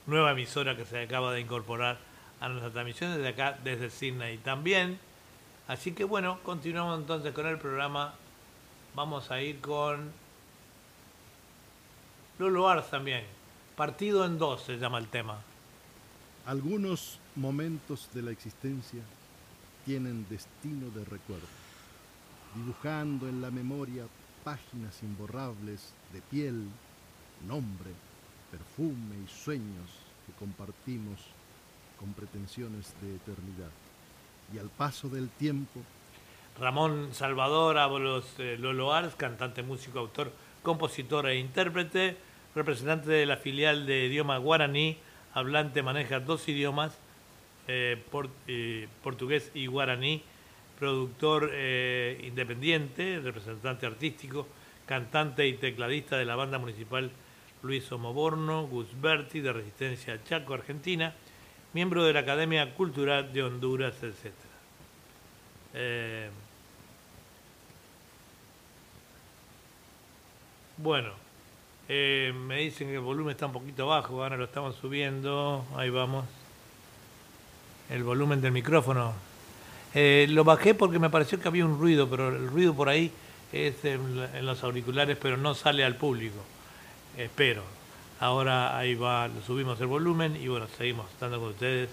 nueva emisora que se acaba de incorporar a nuestra transmisión desde acá, desde Sydney también. Así que bueno, continuamos entonces con el programa. Vamos a ir con Lolo Ars también. Partido en dos se llama el tema.
Algunos momentos de la existencia tienen destino de recuerdo, dibujando en la memoria páginas imborrables de piel, nombre, perfume y sueños que compartimos con pretensiones de eternidad. Y al paso del tiempo,
Ramón Salvador Ábalos eh, Lolo Ars, cantante, músico, autor, compositor e intérprete, representante de la filial de idioma guaraní, hablante, maneja dos idiomas, eh, eh, portugués y guaraní, productor eh, independiente, representante artístico, cantante y tecladista de la banda municipal Luis Omoborno, Gusberti, de Resistencia Chaco, Argentina, miembro de la Academia Cultural de Honduras, etc. bueno, eh, me dicen que el volumen está un poquito bajo, ahora lo estamos subiendo, ahí vamos. El volumen del micrófono. Eh, lo bajé porque me pareció que había un ruido, pero el ruido por ahí es en, en los auriculares, pero no sale al público. Espero. Ahora ahí va, subimos el volumen y bueno, seguimos estando con ustedes.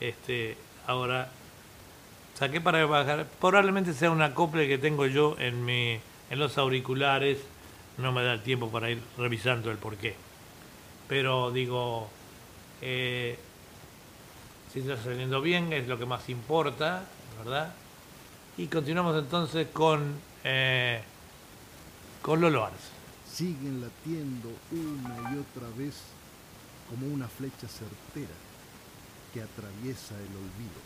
Este, ahora saqué para bajar, probablemente sea un acople que tengo yo en mi, en los auriculares, no me da el tiempo para ir revisando el porqué. Pero digo, eh, si está saliendo bien es lo que más importa, ¿verdad? Y continuamos entonces con, eh, con Lolo Ars.
siguen latiendo una y otra vez como una flecha certera que atraviesa el olvido.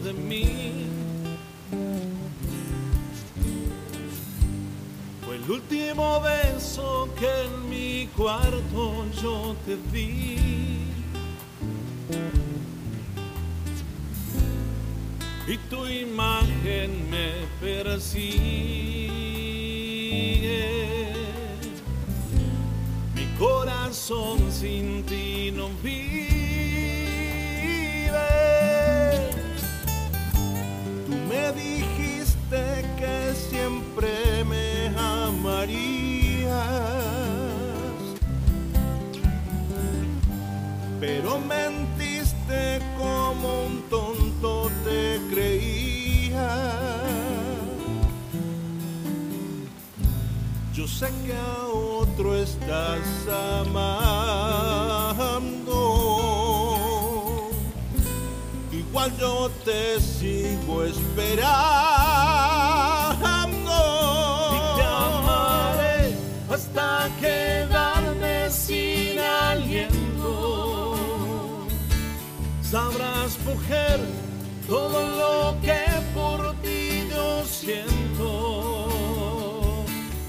De mí. Fue el último beso que en mi cuarto yo te di. Y tu imagen me persigue. Mi corazón sin ti no vive. Tú me dijiste que siempre me amarías, pero mentiste como un tonto te creía. Yo sé que a otro estás amando. Igual yo te sigo esperando. Y te amaré hasta quedarme sin aliento. Sabrás, mujer, todo lo que por ti yo siento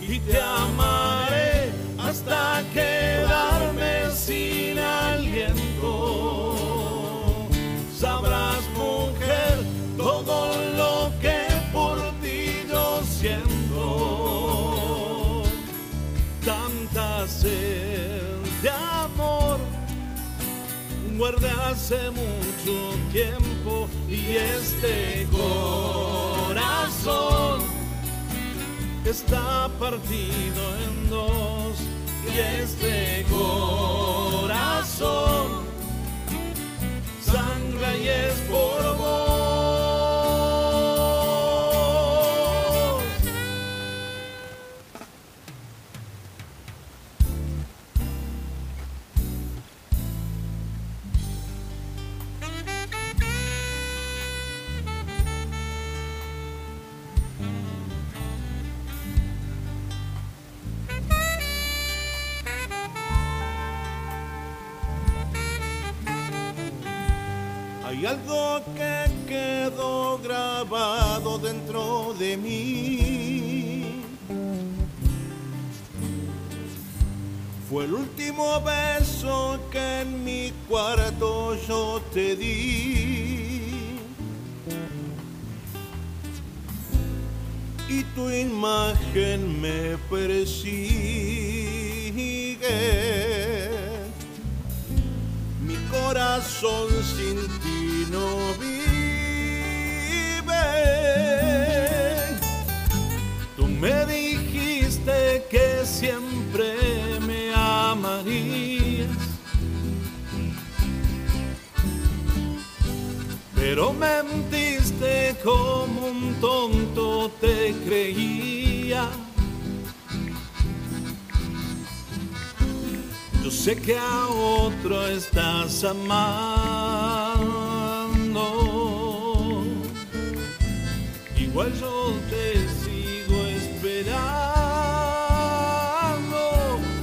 y te amaré hasta quedarme sin aliento. Guardé hace mucho tiempo y este corazón está partido en dos y este corazón sangra y es por vos. Algo que quedó grabado dentro de mí. Fue el último beso que en mi cuarto yo te di. Y tu imagen me persigue corazón sin ti no vive. Tú me dijiste que siempre me amarías, pero mentiste como un tonto te creía. Sé que a otro estás amando. Igual yo te sigo esperando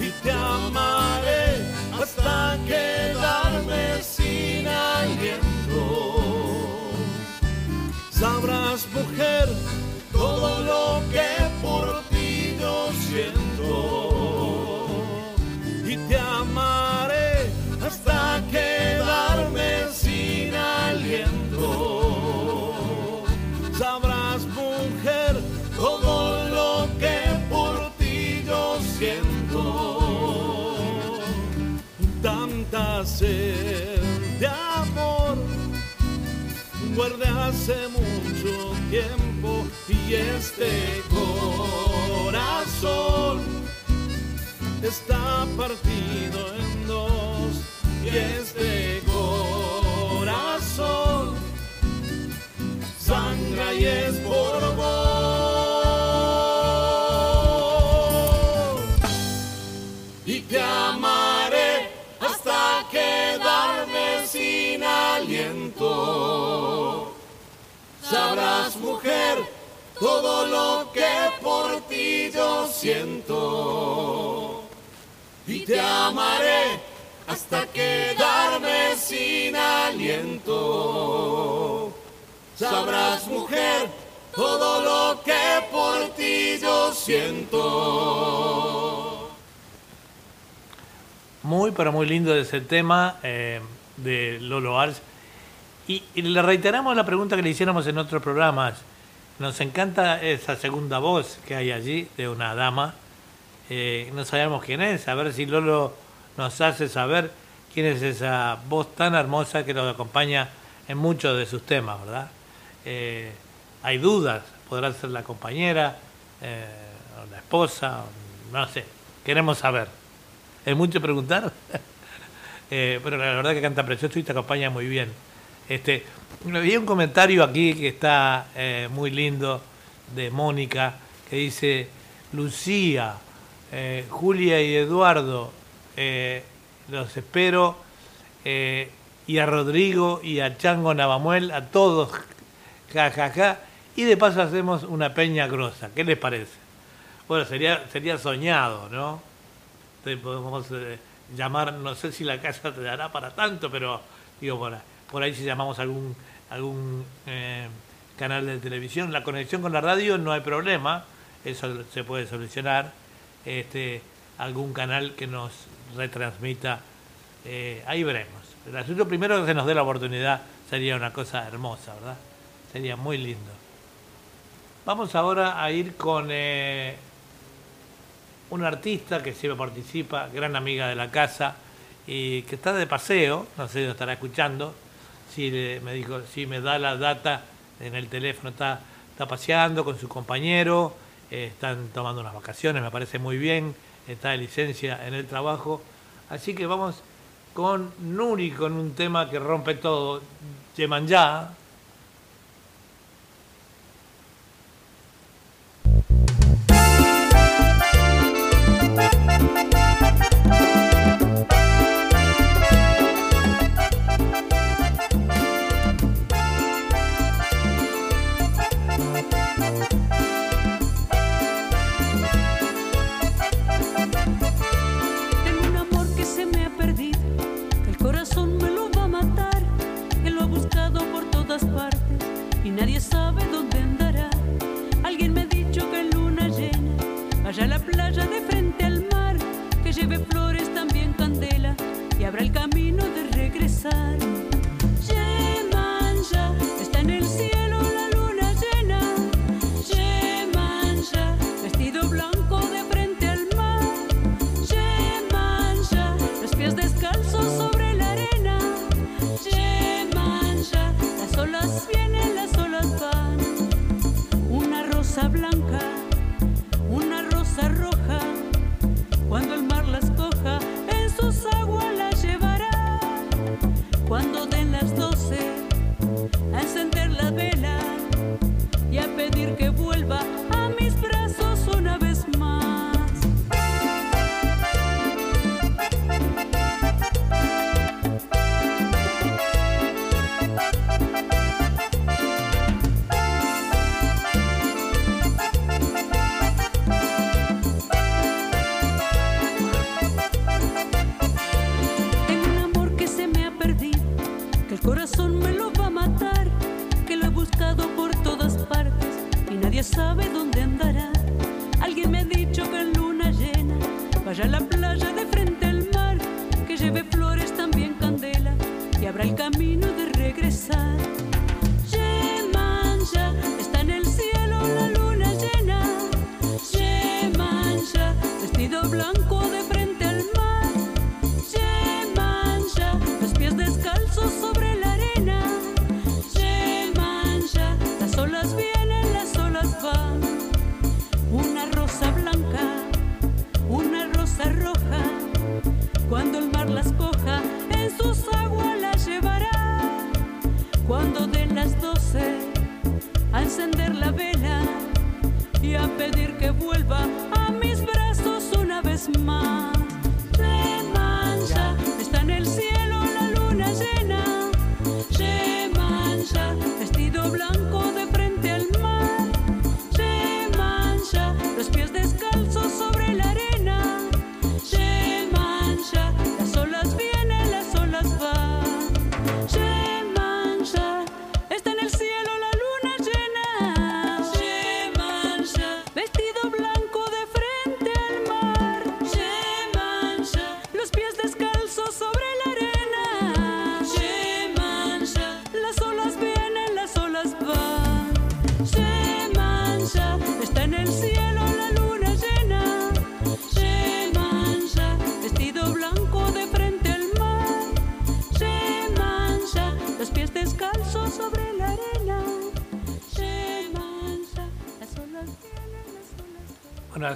y te amaré hasta quedarme sin aliento. Sabrás, mujer, guardé hace mucho tiempo y este corazón está partido en dos y este corazón sangra y es por sabrás mujer todo lo que por ti yo siento y te amaré hasta quedarme sin aliento. sabrás mujer todo lo que por ti yo siento.
Muy, pero muy lindo ese tema eh, de Lolo Ars. Y, y le reiteramos la pregunta que le hiciéramos en otros programas. Nos encanta esa segunda voz que hay allí de una dama. Eh, no sabemos quién es, a ver si Lolo nos hace saber quién es esa voz tan hermosa que nos acompaña en muchos de sus temas, ¿verdad? Eh, hay dudas, podrá ser la compañera, eh, o la esposa, no sé, queremos saber. ¿Es mucho preguntar? Eh, pero la verdad que canta precioso y te acompaña muy bien. Este, vi un comentario aquí que está eh, muy lindo de Mónica, que dice, Lucía, eh, Julia y Eduardo, eh, los espero, y a Rodrigo y a Chango Navamuel, a todos, ja, ja, ja, y de paso hacemos una peña grosa. ¿Qué les parece? Bueno, sería, sería soñado, ¿no? Te podemos llamar, no sé si la casa te dará para tanto, pero digo, ahí- por ahí si llamamos algún, algún eh, canal de televisión, la conexión con la radio no hay problema, eso se puede solucionar. Este, algún canal que nos retransmita, eh, ahí veremos. El asunto primero que se nos dé la oportunidad sería una cosa hermosa, ¿verdad? Sería muy lindo. Vamos ahora a ir con eh, una artista que siempre participa, gran amiga de la casa, y que está de paseo, no sé si lo estará escuchando, si me dijo, si me da la data en el teléfono, está, está paseando con su compañero, eh, están tomando unas vacaciones, me parece muy bien, está de licencia en el trabajo, así que vamos con Nuri, con un tema que rompe todo, Yemanjá,
Tengo nadie sabe dónde andará. Alguien me ha dicho que en luna llena vaya a la playa de frente al mar, que lleve flores también candela y abra el camino de regresar.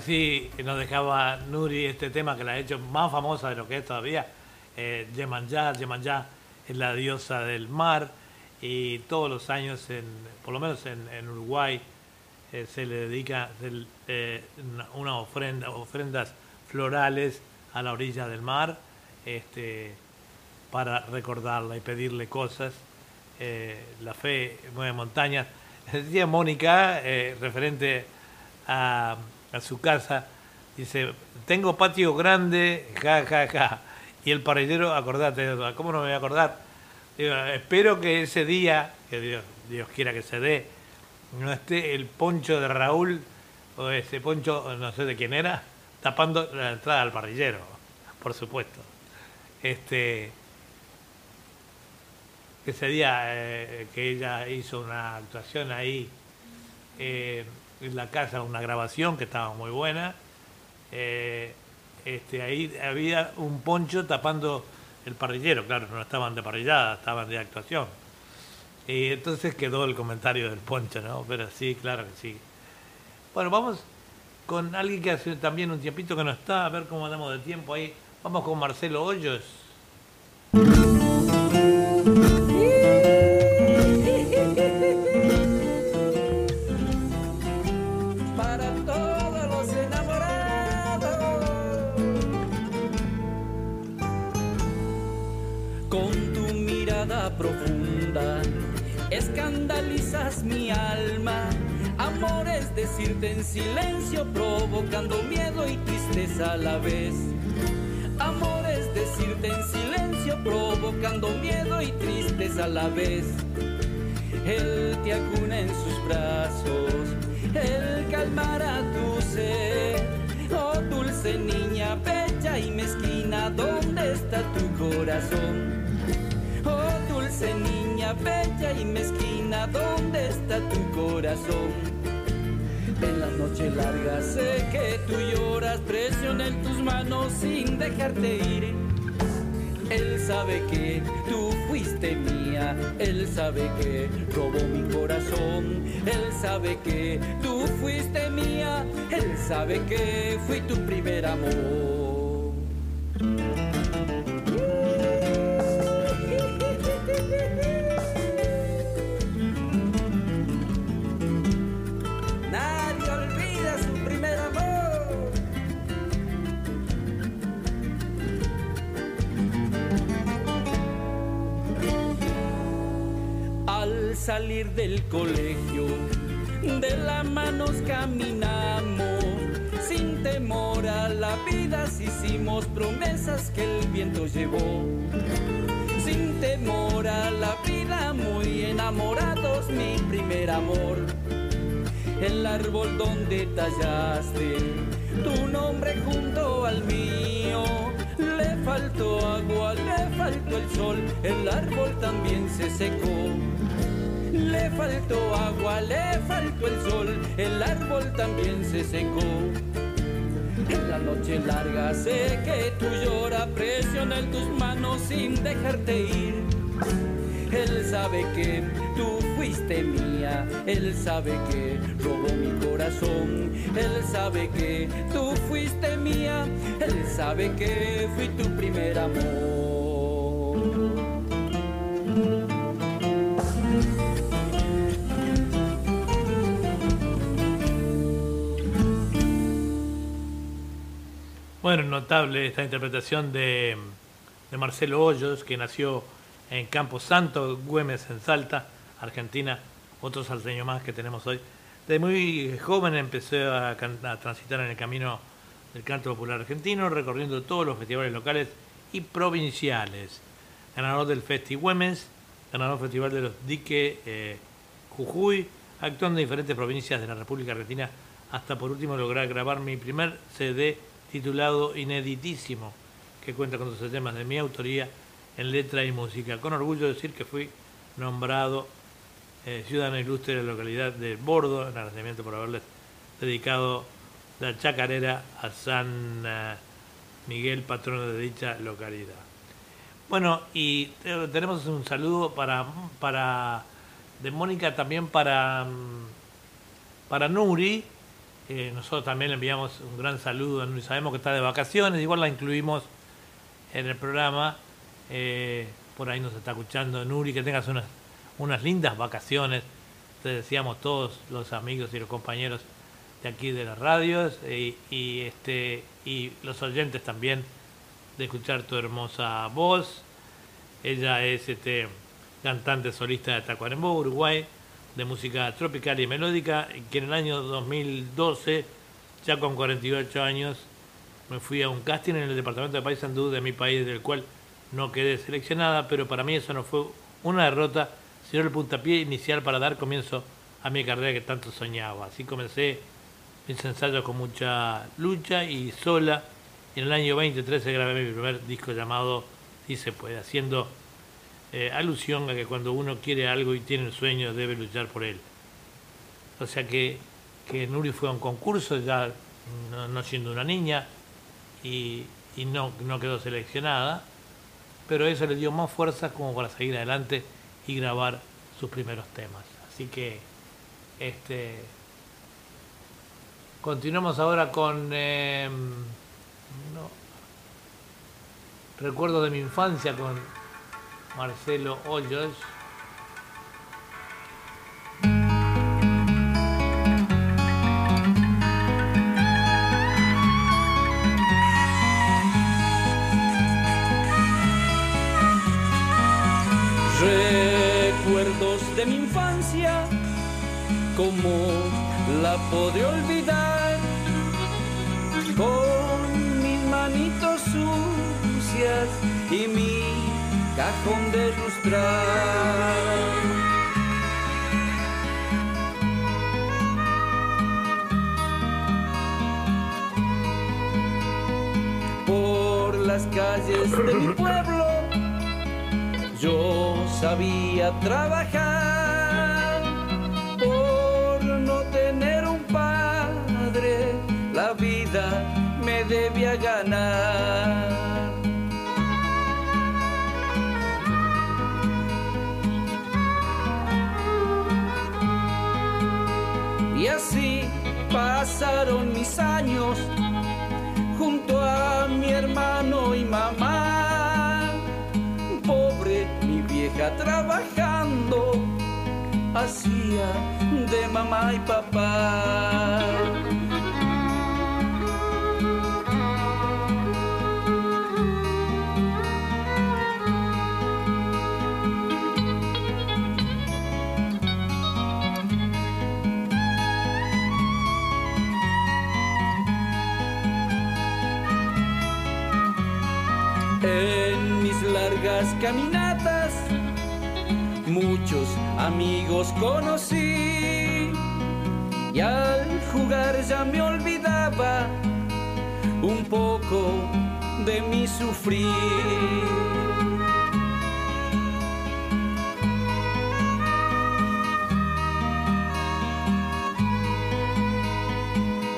Así nos dejaba Nuri este tema que la ha hecho más famosa de lo que es todavía. Eh, Yemanjá, Yemanjá es la diosa del mar y todos los años, en, por lo menos en, Uruguay, eh, se le dedica eh, una, ofrenda, ofrendas florales a la orilla del mar este, para recordarla y pedirle cosas. Eh, la fe mueve montañas. Decía Mónica, referente a, a su casa, dice, tengo patio grande, ja, ja, ja. Y el parrillero, acordate, ¿cómo no me voy a acordar? Digo, espero que ese día, que Dios, Dios quiera que se dé, no esté el poncho de Raúl o ese poncho, no sé de quién era, tapando la entrada al parrillero, por supuesto. Este, ese día eh, que ella hizo una actuación ahí eh, en la casa, una grabación que estaba muy buena, eh, este, ahí había un poncho tapando el parrillero, claro, no estaban de parrillada, estaban de actuación. Y entonces quedó el comentario del poncho, ¿no? Pero sí, claro que sí. Bueno, vamos con alguien que hace también un tiempito que no está, a ver cómo andamos de tiempo ahí. Vamos con Marcelo Hoyos.
Mi alma. Amor es decirte en silencio, provocando miedo y tristeza a la vez. Amor es decirte en silencio, provocando miedo y tristeza a la vez. Él te acuna en sus brazos, Él calmará tu sed. Oh dulce niña, bella y mezquina, ¿dónde está tu corazón? Niña, bella y mezquina, ¿dónde está tu corazón? En la noche larga sé que tú lloras, presiona en tus manos sin dejarte ir. Él sabe que tú fuiste mía, él sabe que robó mi corazón, él sabe que tú fuiste mía, él sabe que fui tu primer amor. Salir del colegio, de la manos caminamos, sin temor a la vida, hicimos promesas que el viento llevó. Sin temor a la vida, muy enamorados, mi primer amor. El árbol donde tallaste tu nombre junto al mío. Le faltó agua, le faltó el sol, el árbol también se secó. Le faltó agua, le faltó el sol, el árbol también se secó. En la noche larga sé que tú lloras, presiona en tus manos sin dejarte ir. Él sabe que tú fuiste mía, él sabe que robó mi corazón, él sabe que tú fuiste mía, él sabe que fui tu primer amor.
Bueno, notable esta interpretación de, Marcelo Hoyos, que nació en Campo Santo, Güemes, en Salta, Argentina, otro salteño más que tenemos hoy. De muy joven empecé a transitar en el camino del canto popular argentino, recorriendo todos los festivales locales y provinciales. Ganador del Festi Güemes, ganador del Festival de los Dique eh, Jujuy, actuando en diferentes provincias de la República Argentina, hasta por último lograr grabar mi primer CD titulado Ineditísimo, que cuenta con 12 temas de mi autoría en letra y música. Con orgullo decir que fui nombrado eh, ciudadano ilustre de la localidad de Bordo, en agradecimiento por haberles dedicado la chacarera a San eh, Miguel, patrono de dicha localidad. Bueno, y eh, tenemos un saludo para, para de Mónica también para, mm, para Nuri, Eh, nosotros también le enviamos un gran saludo a Nuri. Sabemos que está de vacaciones, igual la incluimos en el programa. Eh, por ahí nos está escuchando Nuri, que tengas unas, unas lindas vacaciones. Te decíamos todos los amigos y los compañeros de aquí de las radios y, y, este, y los oyentes también de escuchar tu hermosa voz. Ella es este, cantante solista de Tacuarembó, Uruguay, de música tropical y melódica, que en el año 2012, ya con 48 años, me fui a un casting en el departamento de Paysandú de mi país, del cual no quedé seleccionada, pero para mí eso no fue una derrota, sino el puntapié inicial para dar comienzo a mi carrera que tanto soñaba. Así comencé mis ensayos con mucha lucha y sola. En el año 2013 grabé mi primer disco llamado Si se puede, haciendo eh, alusión a que cuando uno quiere algo y tiene el sueño debe luchar por él. O sea que, que Nuri fue a un concurso ya no, no siendo una niña y, y no, no quedó seleccionada, pero eso le dio más fuerzas como para seguir adelante y grabar sus primeros temas. Así que este continuamos ahora con eh, no, recuerdo de mi infancia con Marcelo Hoyos.
Recuerdos de mi infancia, como la podré olvidar? Con mis manitos sucias y mi cajón de lustrar. Por las calles de mi pueblo yo sabía trabajar por no tener un padre, la vida me debía ganar. Pasaron mis años junto a mi hermano y mamá pobre mi vieja trabajando, hacía de mamá y papá. Caminatas, muchos amigos conocí y al jugar ya me olvidaba un poco de mi sufrir.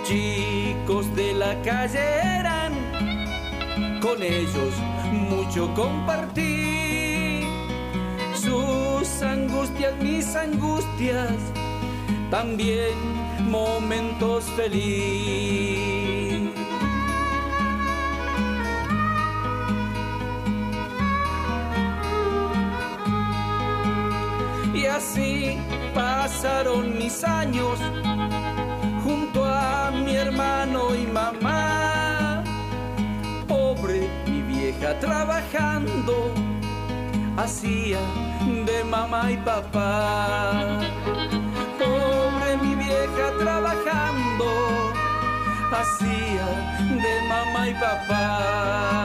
Chicos de la calle eran con ellos mucho compartí. Mis angustias, también momentos feliz. Y así pasaron mis años junto a mi hermano y mamá pobre mi vieja trabajando, hacía mamá y papá. Pobre mi vieja trabajando, hacía de mamá y papá.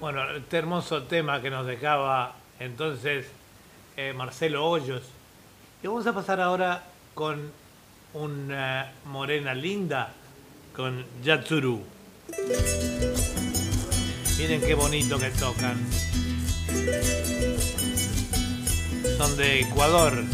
Bueno, este hermoso tema que nos dejaba entonces eh, Marcelo Hoyos. Y vamos a pasar ahora con una morena linda, con Yatsuru. Miren qué bonito que tocan. Son de Ecuador.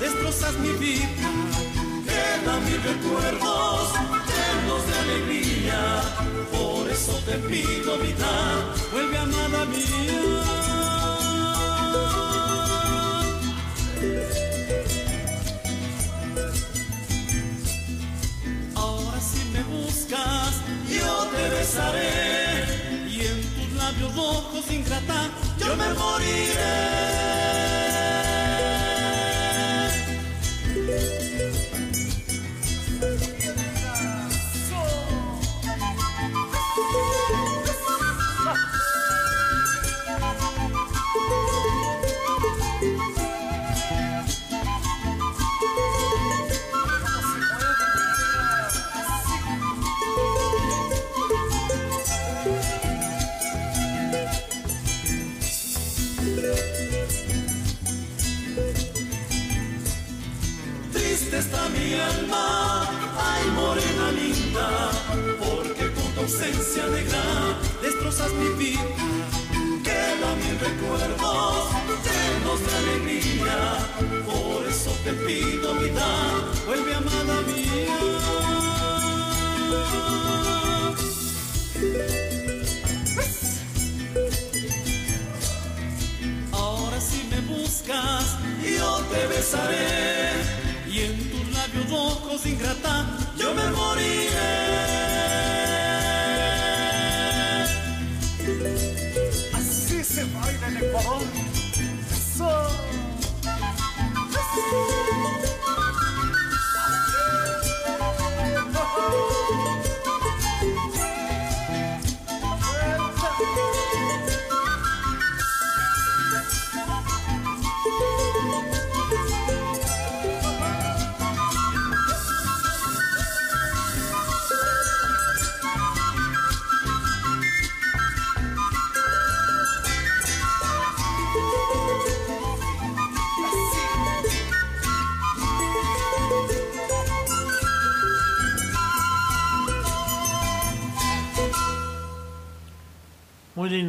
Destrozas mi vida. Quedan mis recuerdos llenos de alegría. Por eso te pido vida, vuelve amada mía. Ahora si me buscas, yo te besaré y en tus labios rojos ingrata yo me moriré. Destrozas mi vida. Quedan mis recuerdos llenos de alegría, por eso te pido vida, vuelve amada mía. Ahora si me buscas, yo te besaré y en tus labios rojos ingrata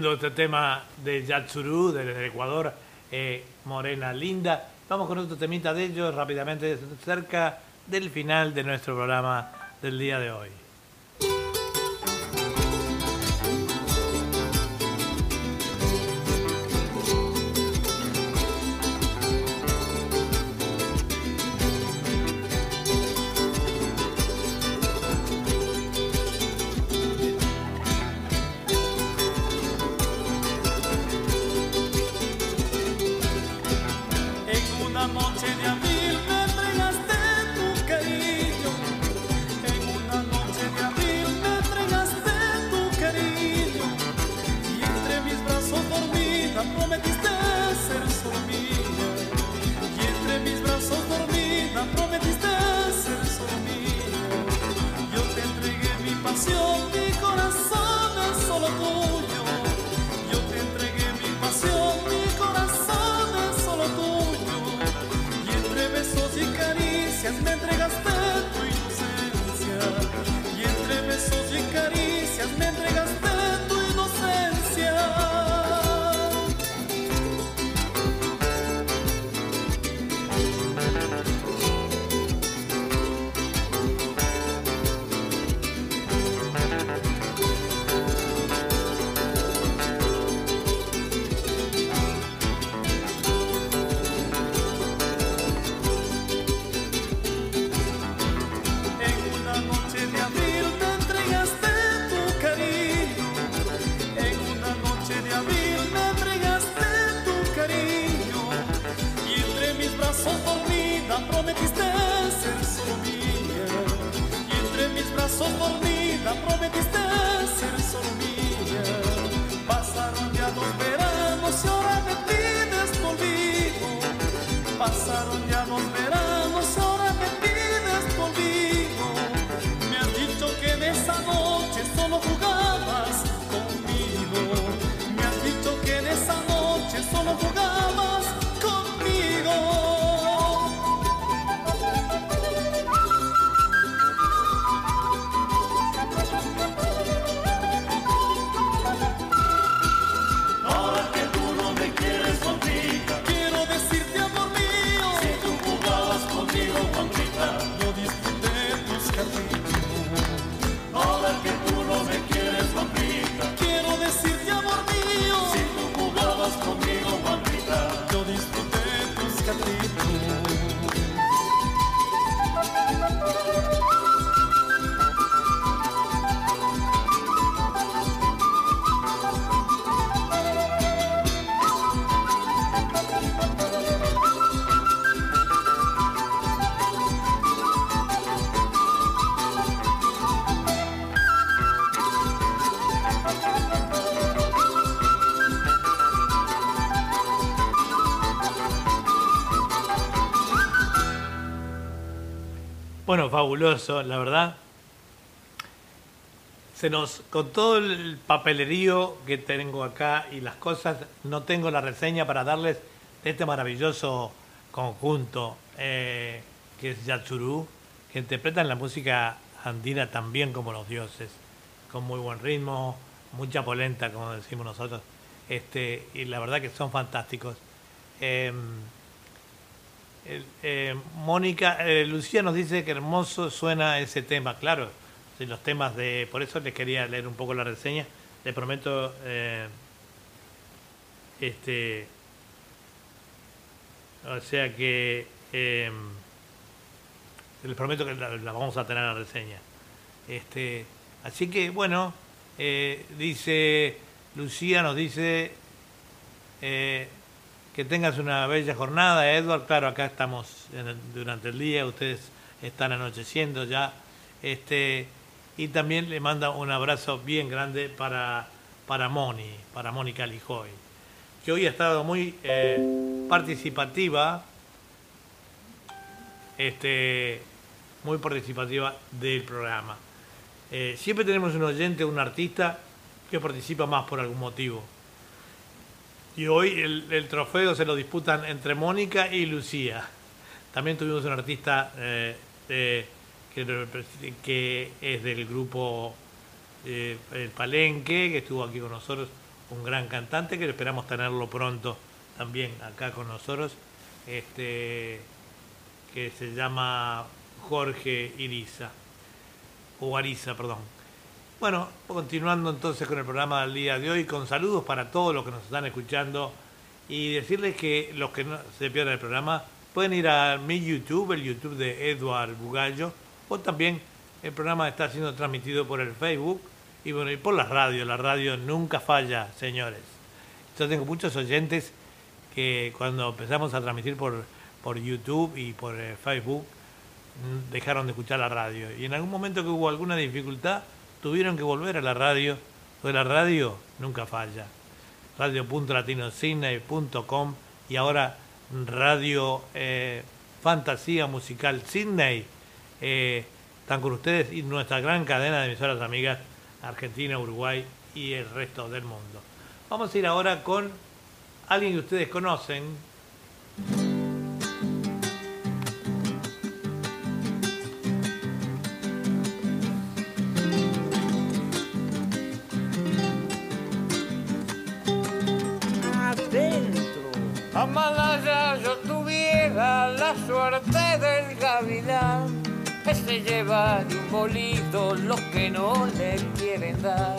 lindo este tema de Yatsuru, desde Ecuador, eh, Morena Linda. Vamos con otro temita de ellos rápidamente, cerca del final de nuestro programa del día de hoy.
Bueno, fabuloso, la verdad. Se nos, con todo el papelerío que tengo acá y las cosas, no tengo la reseña para darles de este maravilloso conjunto eh, que es Yatsurú, que interpretan la música andina también como los dioses, con muy buen ritmo, mucha polenta, como decimos nosotros, este, y la verdad que son fantásticos. El- eh, Mónica, eh, Lucía nos dice que hermoso suena ese tema, claro, los temas de, por eso les quería leer un poco la reseña, le prometo, eh, este, o sea que, les prometo que la, la vamos a tener en la reseña. Este, así que bueno, dice Lucía, nos dice que tengas una bella jornada, Edward. Claro, acá estamos durante el día, ustedes están anocheciendo ya. Este, y también le manda un abrazo bien grande para, para Moni, para Mónica Lijoy, que hoy ha estado muy eh, participativa, este, muy participativa del programa. Eh, siempre tenemos un oyente, un artista que participa más por algún motivo. Y hoy el, trofeo se lo disputan entre Mónica y Lucía. También tuvimos un artista eh, que, que es del grupo eh, El Palenque, que estuvo aquí con nosotros, un gran cantante, que esperamos tenerlo pronto también acá con nosotros, este, que se llama Jorge Iriza, o Ariza, perdón. Bueno, continuando entonces con el programa del día de hoy, con saludos para todos los que nos están escuchando y decirles que los que no se pierdan el programa pueden ir a mi YouTube, el YouTube de Eduard Bugallo, o también el programa está siendo transmitido por el Facebook y, bueno, y por la radio. La radio nunca falla, señores. Yo tengo muchos oyentes que cuando empezamos a transmitir por, por YouTube y por eh, Facebook mm, dejaron de escuchar la radio. Y en algún momento que hubo alguna dificultad, tuvieron que volver a la radio, porque la radio nunca falla. Radio.latinosidney.com y ahora Radio eh, Fantasía Musical Sydney. Eh, están con ustedes y nuestra gran cadena de emisoras amigas Argentina, Uruguay y el resto del mundo. Vamos a ir ahora con alguien que ustedes conocen,
Amalaya yo tuviera la suerte del gavilán que se lleva de un bolito los que no le quieren dar.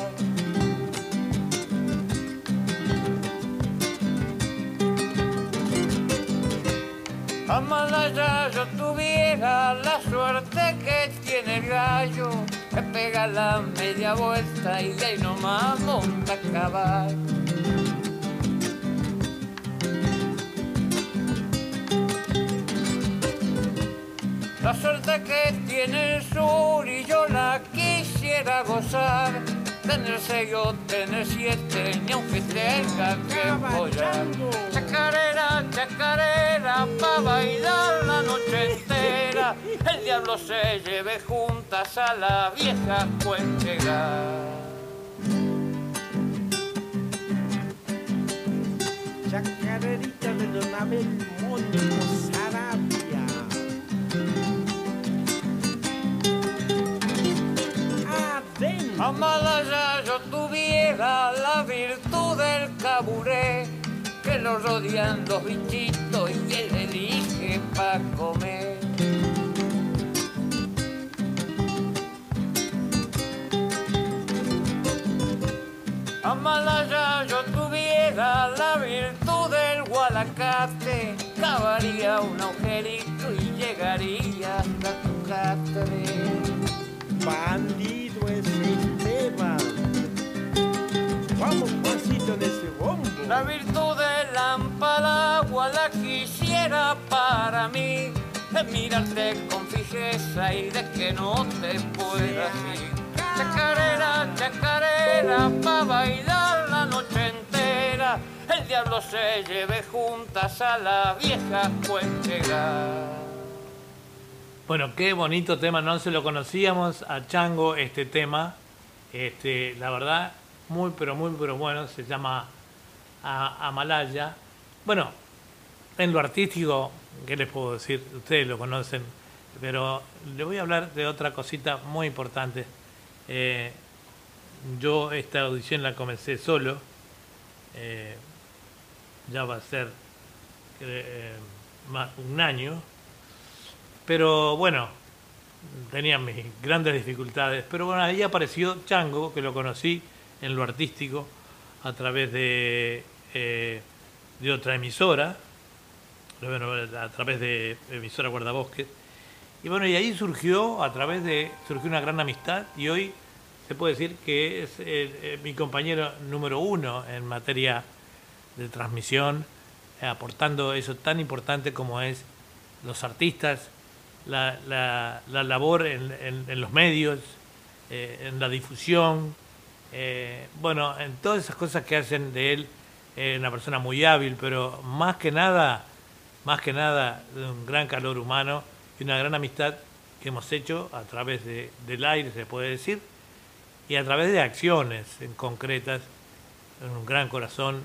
Amalaya yo tuviera la suerte que tiene el gallo que pega la media vuelta y de ahí nomás monta a caballo. La suerte que tiene el sur y yo la quisiera gozar. Tener seis o tener siete, ni aunque tenga que follar. Chacarera, chacarera, pa' bailar la noche entera. El diablo se lleve juntas a la vieja cuentera.
Chacarerita de Don Abel Adentro.
Amada ya yo tuviera la virtud del caburé, que lo rodean los bichitos y él elige pa' comer. Amalaya yo tuviera la virtud del gualacate, cavaría un agujerito y llegaría hasta tu catre. La virtud del lámpara la quisiera para mí, de mirarte con fijeza y de que no te puedas ir. Chacarera, chacarera, pa' bailar la noche entera, el diablo se lleve juntas a la vieja cuentera.
Bueno, qué bonito tema, no se lo conocíamos a Chango este tema. Este, la verdad, muy pero muy pero bueno, se llama a- Amalaya. Bueno, en lo artístico, ¿qué les puedo decir? Ustedes lo conocen, pero le voy a hablar de otra cosita muy importante. Eh, yo esta audición la comencé solo, eh, ya va a ser eh, más un año, pero bueno, tenía mis grandes dificultades. Pero bueno, ahí apareció Chango, que lo conocí en lo artístico a través de, eh, de otra emisora, a través de emisora Guardabosques. Y bueno, y ahí surgió, a través de, surgió una gran amistad y hoy se puede decir que es eh, eh, mi compañero número uno en materia de transmisión, aportando eso tan importante como es los artistas, la, la- la labor en, en- los medios, en la difusión, eh, bueno, en todas esas cosas que hacen de él una persona muy hábil, pero más que nada, más que nada, un gran calor humano y una gran amistad que hemos hecho a través de- del aire, se puede decir, y a través de acciones en concretas, un gran corazón,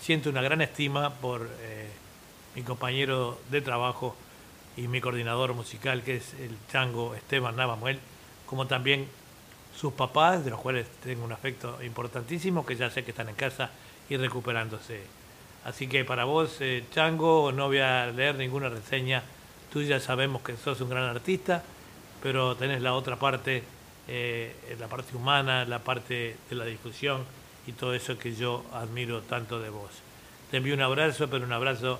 siento una gran estima por eh, mi compañero de trabajo y mi coordinador musical, que es el chango Esteban Navamuel, como también sus papás, de los cuales tengo un afecto importantísimo, que ya sé que están en casa y recuperándose. Así que para vos, eh, Chango, no voy a leer ninguna reseña. Tú ya sabemos que sos un gran artista, pero tenés la otra parte, eh, la parte humana, la parte de la difusión y todo eso que yo admiro tanto de vos. Te envío un abrazo, pero un abrazo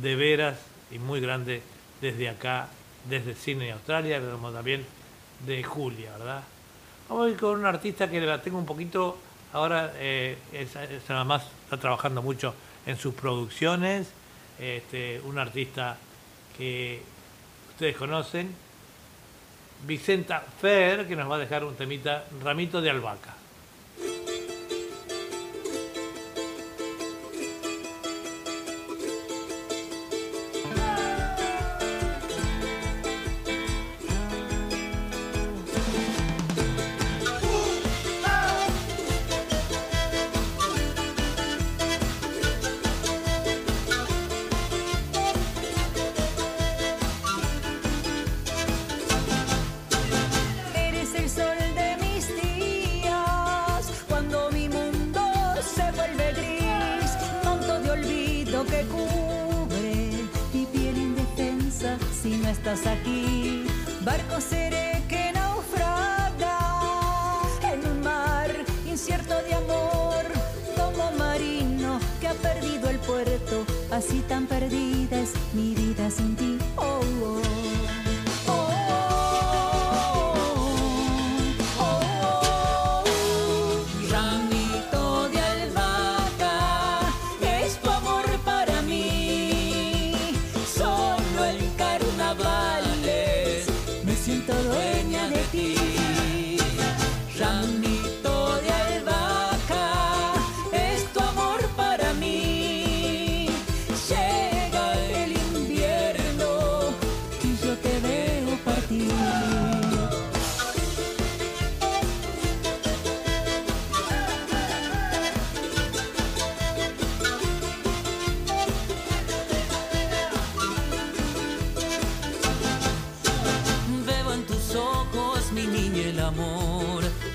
de veras y muy grande desde acá, desde Sydney, Australia, como también de Julia, ¿verdad? Vamos a ir con un artista que la tengo un poquito, ahora eh, es, es nada más, está trabajando mucho en sus producciones, este, un artista que ustedes conocen, Vicenta Fer, que nos va a dejar un temita, Ramito de Albahaca.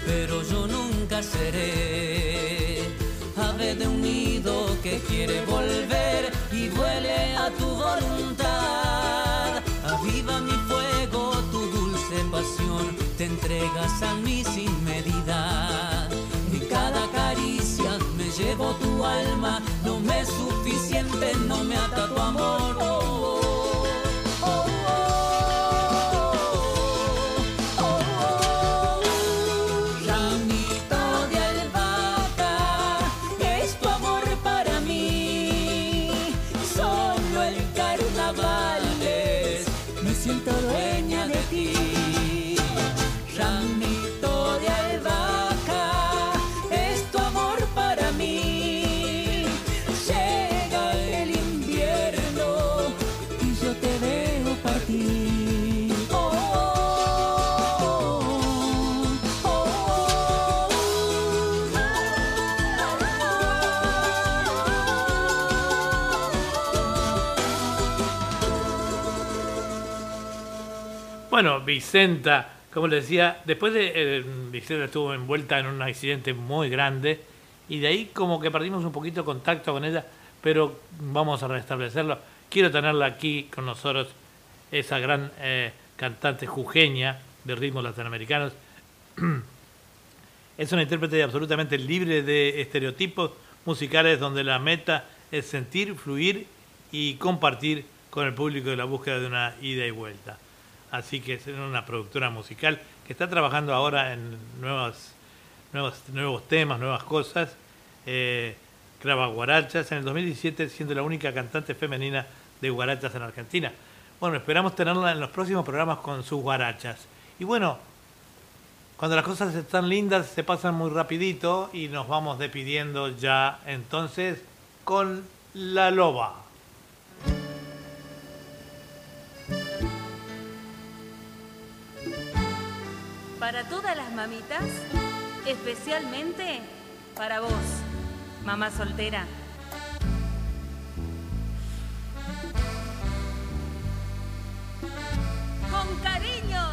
Pero yo nunca seré ave de un nido que quiere volver y vuele a tu voluntad. Aviva mi fuego, tu dulce pasión, te entregas a mí sin medida. Y cada caricia me llevo tu alma, no me es suficiente, no me ata tu amor.
Bueno, Vicenta, como les decía, después de eh, Vicenta estuvo envuelta en un accidente muy grande y de ahí como que perdimos un poquito contacto con ella, pero vamos a restablecerlo. Quiero tenerla aquí con nosotros, esa gran eh, cantante jujeña de ritmos latinoamericanos. es una intérprete absolutamente libre de estereotipos musicales donde la meta es sentir, fluir y compartir con el público de la búsqueda de una ida y vuelta. Así que es una productora musical que está trabajando ahora en nuevas, nuevos, nuevos temas, nuevas cosas. Eh, graba guarachas en el 2017 siendo la única cantante femenina de guarachas en Argentina. Bueno, esperamos tenerla en los próximos programas con sus guarachas. Y bueno, cuando las cosas están lindas se pasan muy rapidito y nos vamos despidiendo ya entonces con La Loba.
Para todas las mamitas, especialmente para vos, mamá soltera. Con cariño.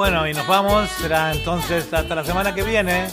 Bueno, y nos vamos. Será entonces hasta la semana que viene.